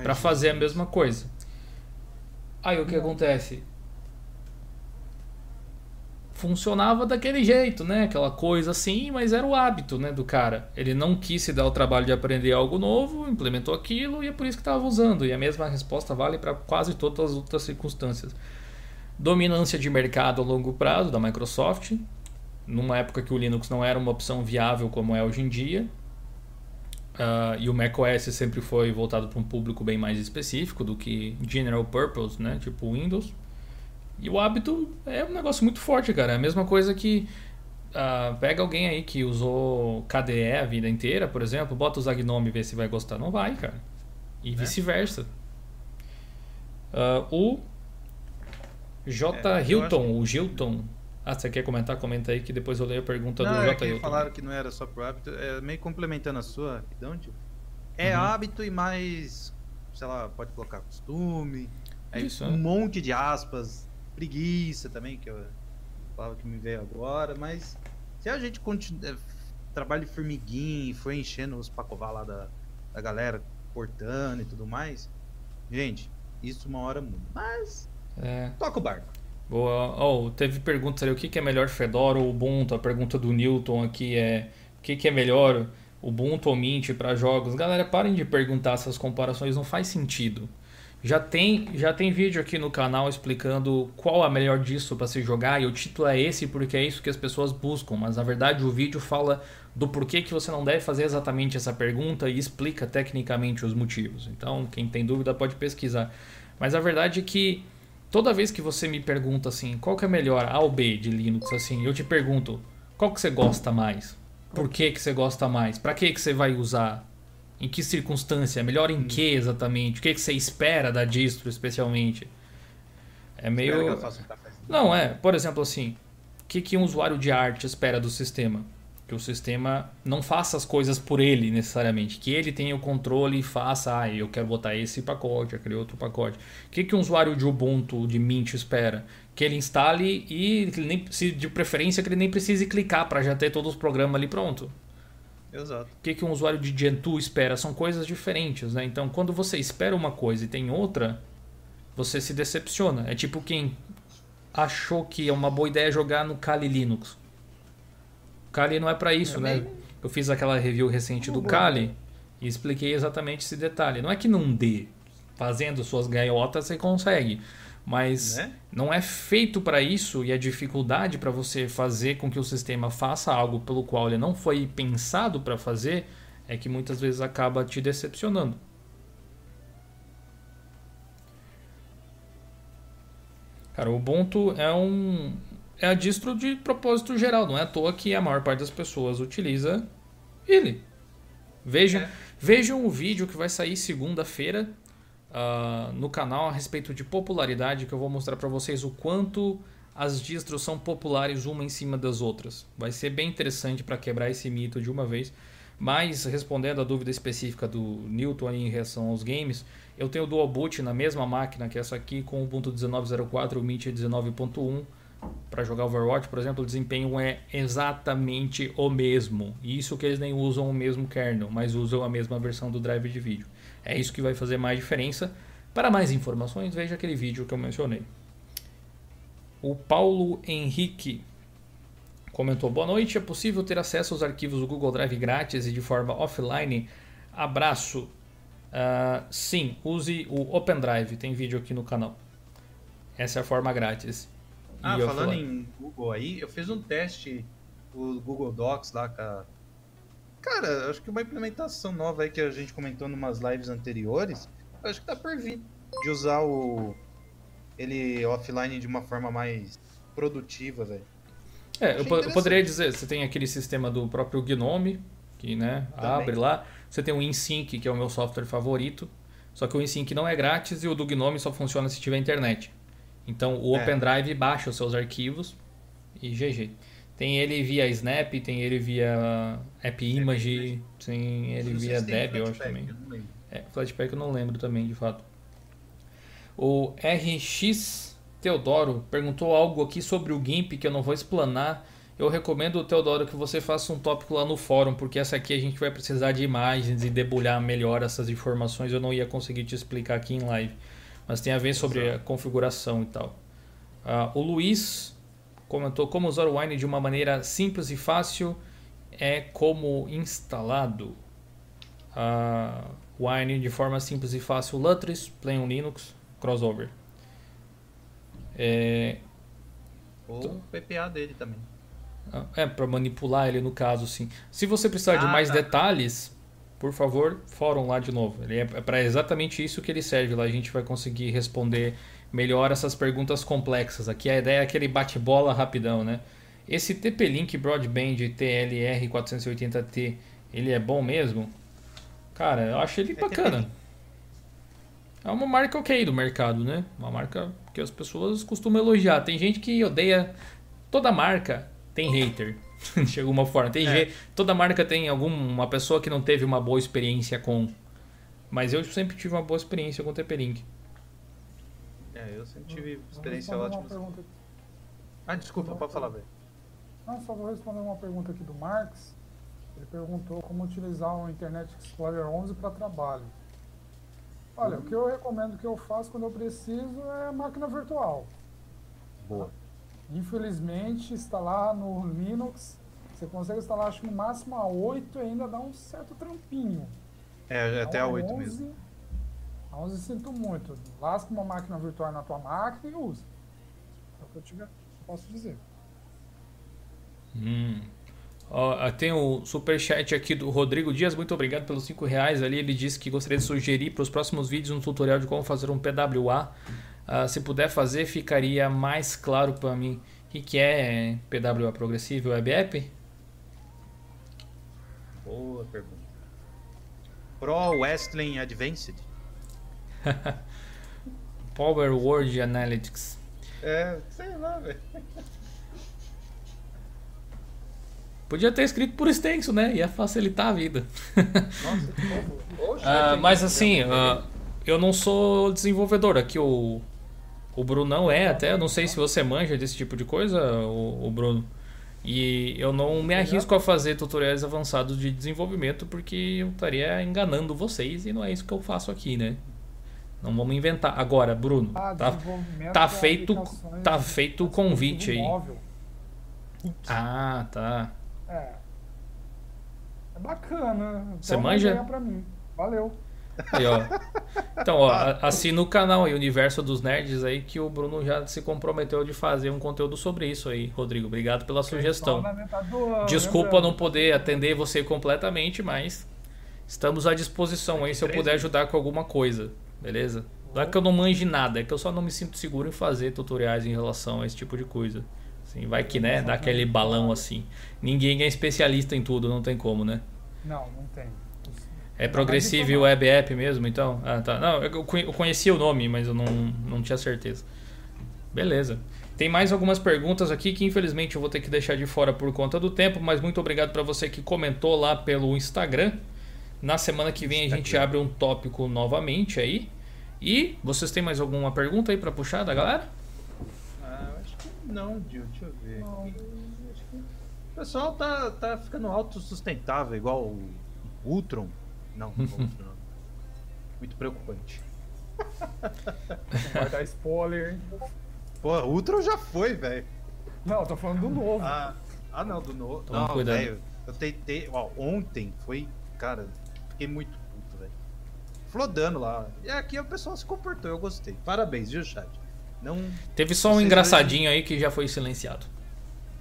Para fazer a mesma coisa. Aí o que acontece? funcionava daquele jeito, né? Aquela coisa assim, mas era o hábito, né, do cara. Ele não quis se dar o trabalho de aprender algo novo, implementou aquilo e é por isso que estava usando. E a mesma resposta vale para quase todas as outras circunstâncias. Dominância de mercado a longo prazo da Microsoft, numa época que o Linux não era uma opção viável como é hoje em dia. Uh, e o macOS sempre foi voltado para um público bem mais específico do que general purpose, né? Tipo Windows. E o hábito é um negócio muito forte, cara. É a mesma coisa que. Uh, pega alguém aí que usou KDE a vida inteira, por exemplo, bota o Zagnome e vê se vai gostar. Não vai, cara. E é. vice-versa. Uh, o J. É, Hilton, o Gilton, Ah, você quer comentar? Comenta aí que depois eu leio a pergunta não, do é JJ. que falaram que não era só pro hábito, é meio complementando a sua, rapidão, tipo. É Uhum. hábito e mais, sei lá, pode colocar costume. Aí Isso, um é. monte de aspas, preguiça também, que eu falava que me veio agora, mas se a gente continua, trabalha de formiguinha e foi enchendo os pacová lá da, da galera, cortando e tudo mais, gente, isso uma hora muda. Mas É. toca o barco. Oh, teve perguntas ali, o que, que é melhor Fedora ou Ubuntu? A pergunta do Newton aqui é o que, que é melhor Ubuntu ou Mint para jogos? Galera, parem de perguntar essas comparações, não faz sentido. Já tem, já tem vídeo aqui no canal explicando qual a melhor disso para se jogar e o título é esse porque é isso que as pessoas buscam, mas na verdade o vídeo fala do porquê que você não deve fazer exatamente essa pergunta e explica tecnicamente os motivos. Então, quem tem dúvida pode pesquisar. Mas a verdade é que toda vez que você me pergunta assim, qual que é melhor, A ou B de Linux, assim, eu te pergunto, qual que você gosta mais? Por que que você gosta mais? Para que que você vai usar? Em que circunstância? Melhor em que exatamente? O que que você espera da distro especialmente? É meio não, é, por exemplo, assim, o que, que um usuário de arte espera do sistema? Que o sistema não faça as coisas por ele necessariamente, que ele tenha o controle e faça, ah, eu quero botar esse pacote, aquele outro pacote. O que, que um usuário de Ubuntu, de Mint espera? Que ele instale e, que ele nem, se de preferência, que ele nem precise clicar para já ter todos os programas ali pronto. Exato. O que, que um usuário de Gentoo espera? São coisas diferentes, né? Então, quando você espera uma coisa e tem outra, você se decepciona. É tipo quem achou que é uma boa ideia jogar no Kali Linux. O Kali não é para isso, É né? bem- Eu fiz aquela review recente do Kali e expliquei exatamente esse detalhe. Não é que não dê. Fazendo suas gaiotas você consegue. Mas Né? não é feito para isso e a dificuldade para você fazer com que o sistema faça algo pelo qual ele não foi pensado para fazer é que muitas vezes acaba te decepcionando. Cara, o Ubuntu é um é a distro de propósito geral, não é à toa que a maior parte das pessoas utiliza ele. Vejam, É. vejam o vídeo que vai sair segunda-feira ah, no canal a respeito de popularidade, que eu vou mostrar para vocês o quanto as distros são populares uma em cima das outras. Vai ser bem interessante para quebrar esse mito de uma vez. Mas respondendo a dúvida específica do Newton em relação aos games, eu tenho o Dual Boot na mesma máquina que essa aqui com o Ubuntu 19.04 o Mint 19.1 para jogar Overwatch, por exemplo, o desempenho é exatamente o mesmo. Isso que eles nem usam o mesmo kernel, mas usam a mesma versão do drive de vídeo. É isso que vai fazer mais diferença. Para mais informações, veja aquele vídeo que eu mencionei. O Paulo Henrique comentou: Boa noite, é possível ter acesso aos arquivos do Google Drive grátis e de forma offline? Abraço. Ah, sim, use o Open Drive, tem vídeo aqui no canal. Essa é a forma grátis. Ah, falando em Google aí, eu fiz um teste, o Google Docs lá com a... Cara, acho que uma implementação nova aí que a gente comentou em umas lives anteriores, acho que tá por vir. De usar o... ele offline de uma forma mais produtiva, velho. É, eu, eu poderia dizer, você tem aquele sistema do próprio Gnome, que né, Também. abre lá. Você tem o InSync, que é o meu software favorito. Só que o InSync não é grátis e o do Gnome só funciona se tiver internet. Então o É. Open Drive baixa os seus arquivos e GG. Tem ele via Snap, tem ele via App Image, tem ele via Deb, eu acho também. eu não lembro. É, Flatpak eu não lembro também, de fato. O RX Teodoro perguntou algo aqui sobre o GIMP que eu não vou explanar. Eu recomendo, Teodoro, que você faça um tópico lá no fórum, porque essa aqui a gente vai precisar de imagens e debulhar melhor essas informações. Eu não ia conseguir te explicar aqui em live. Mas tem a ver sobre a configuração e tal. Ah, o Luiz comentou como usar o Wine de uma maneira simples e fácil é como instalado. Ah, Wine de forma simples e fácil, Lutris, Plain Linux, crossover. É, Ou o PPA dele também. é para manipular ele no caso, sim. Se você precisar de Ah, mais tá. detalhes, por favor, fórum lá de novo. Ele é para exatamente isso que ele serve. Lá a gente vai conseguir responder melhor essas perguntas complexas. Aqui a ideia é aquele bate-bola rapidão, né? Esse TP-Link Broadband TLR 480T, ele é bom mesmo? Cara, eu acho ele É bacana. É uma marca ok do mercado, né? Uma marca que as pessoas costumam elogiar. Tem gente que odeia toda marca tem hater. [LAUGHS] de alguma forma. Tem é. Toda marca tem alguma pessoa que não teve uma boa experiência com. Mas eu sempre tive uma boa experiência com o TP-Link. É, eu sempre tive experiência ótima. Pergunta... Ah, desculpa, pode falar, velho. Não, só vou responder uma pergunta aqui do Marx. Ele perguntou como utilizar o Internet Explorer 11 para trabalho. Olha, o que eu recomendo que eu faço quando eu preciso é máquina virtual. Boa. Infelizmente, instalar no Linux, você consegue instalar acho que no máximo a 8 e ainda dá um certo trampinho. É, até então, a 8 11, mesmo. A 11 sinto muito. Lasca uma máquina virtual na tua máquina e usa. É o que eu tiver, posso dizer. Hum. Uh, tem o superchat aqui do Rodrigo Dias, muito obrigado pelos 5 reais ali. Ele disse que gostaria de sugerir para os próximos vídeos um tutorial de como fazer um PWA. Uh, se puder fazer, ficaria mais claro para mim. O que, que é PWA progressivo Web App? Boa pergunta. Pro Wrestling Advanced? [LAUGHS] Power Word Analytics. É, sei lá, velho. Podia ter escrito por extenso, né? Ia facilitar a vida. Nossa, que [LAUGHS] ah, Mas assim, uh, eu não sou desenvolvedor. Aqui o, o Brunão é até. Eu não sei se você manja desse tipo de coisa, o, o Bruno. E eu não me arrisco a fazer tutoriais avançados de desenvolvimento porque eu estaria enganando vocês e não é isso que eu faço aqui, né? Não vamos inventar. Agora, Bruno, ah, tá, tá feito, tá feito o convite aí. Ah, tá. É. É bacana. Você manja? Pra mim. Valeu. Aí, ó. Então, ó, assina o canal aí, Universo dos Nerds aí, que o Bruno já se comprometeu de fazer um conteúdo sobre isso aí, Rodrigo. Obrigado pela sugestão. Desculpa não poder atender você completamente, mas estamos à disposição aí se eu puder ajudar com alguma coisa, beleza? Não é que eu não manje nada, é que eu só não me sinto seguro em fazer tutoriais em relação a esse tipo de coisa. Assim, vai que, né, dá aquele balão assim. Ninguém é especialista em tudo, não tem como, né? Não, não tem. É progressivo web app mesmo, então? Ah, tá. Não, eu conhecia o nome, mas eu não, não tinha certeza. Beleza. Tem mais algumas perguntas aqui que infelizmente eu vou ter que deixar de fora por conta do tempo, mas muito obrigado para você que comentou lá pelo Instagram. Na semana que vem a gente abre um tópico novamente aí. E vocês têm mais alguma pergunta aí para puxar da galera? Não, Dio, deixa eu ver. Não. O pessoal tá, tá ficando autossustentável, igual o Ultron. Não, não, não. Muito preocupante. Vai dar spoiler, hein? Pô, Ultron já foi, velho. Não, tô falando do novo. Ah, ah não, do novo. Toma não, velho. Eu tentei. Ó, ontem foi. Cara, fiquei muito puto, velho. Flodando lá. E aqui o pessoal se comportou, eu gostei. Parabéns, viu, chat? Não, Teve só um engraçadinho aí que já foi silenciado.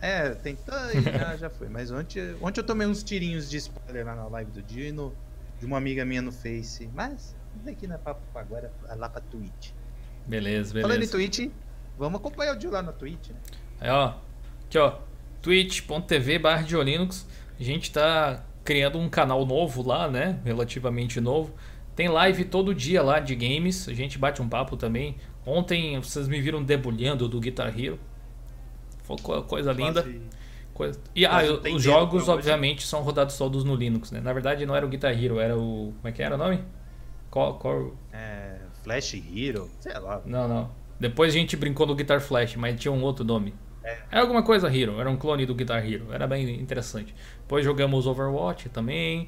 É, tem, já, já foi. Mas ontem, ontem eu tomei uns tirinhos de spoiler lá na live do Dino, de uma amiga minha no Face. Mas, aqui na Papo agora, é lá pra Twitch. Beleza, beleza. Falando em Twitch, vamos acompanhar o Dio lá na Twitch, né? É, ó. Aqui, ó. twitch.tv barra Diolinux. A gente tá criando um canal novo lá, né? Relativamente novo. Tem live todo dia lá de games. A gente bate um papo também. Ontem vocês me viram debulhando do Guitar Hero. Foi coisa linda. Coisa... E ah, os jogos, obviamente, são rodados todos no Linux, né? Na verdade, não era o Guitar Hero, era o. Como é que era o nome? Qual, qual... É, Flash Hero? Sei lá. Não, não. Depois a gente brincou no Guitar Flash, mas tinha um outro nome. É. Era alguma coisa Hero, era um clone do Guitar Hero. Era bem interessante. Depois jogamos Overwatch também.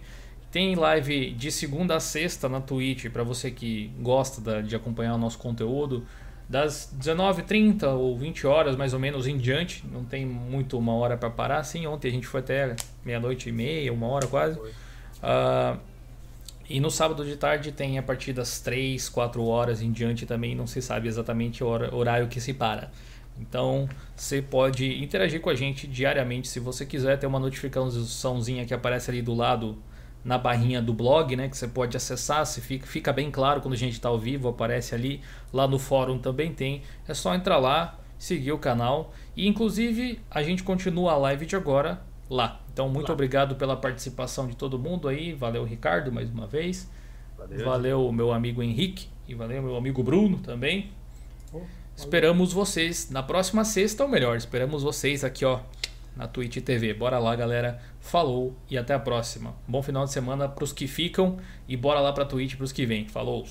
Tem live de segunda a sexta na Twitch para você que gosta de acompanhar o nosso conteúdo. Das 19h30 ou 20 horas mais ou menos em diante. Não tem muito uma hora para parar. Sim, ontem a gente foi até meia-noite e meia, uma hora quase. Uh, e no sábado de tarde tem a partir das 3, 4 horas em diante também. Não se sabe exatamente o horário que se para. Então você pode interagir com a gente diariamente se você quiser. Ter uma notificaçãozinha que aparece ali do lado na barrinha do blog, né, que você pode acessar, se fica, fica bem claro quando a gente está ao vivo, aparece ali, lá no fórum também tem. É só entrar lá, seguir o canal e inclusive a gente continua a live de agora lá. Então muito lá. obrigado pela participação de todo mundo aí, valeu Ricardo mais uma vez. Valeu, valeu meu amigo Henrique e valeu meu amigo Bruno também. Esperamos vocês na próxima sexta, ou melhor, esperamos vocês aqui, ó, na Twitch TV. Bora lá, galera. Falou e até a próxima. Bom final de semana pros que ficam e bora lá pra Twitch pros que vêm. Falou!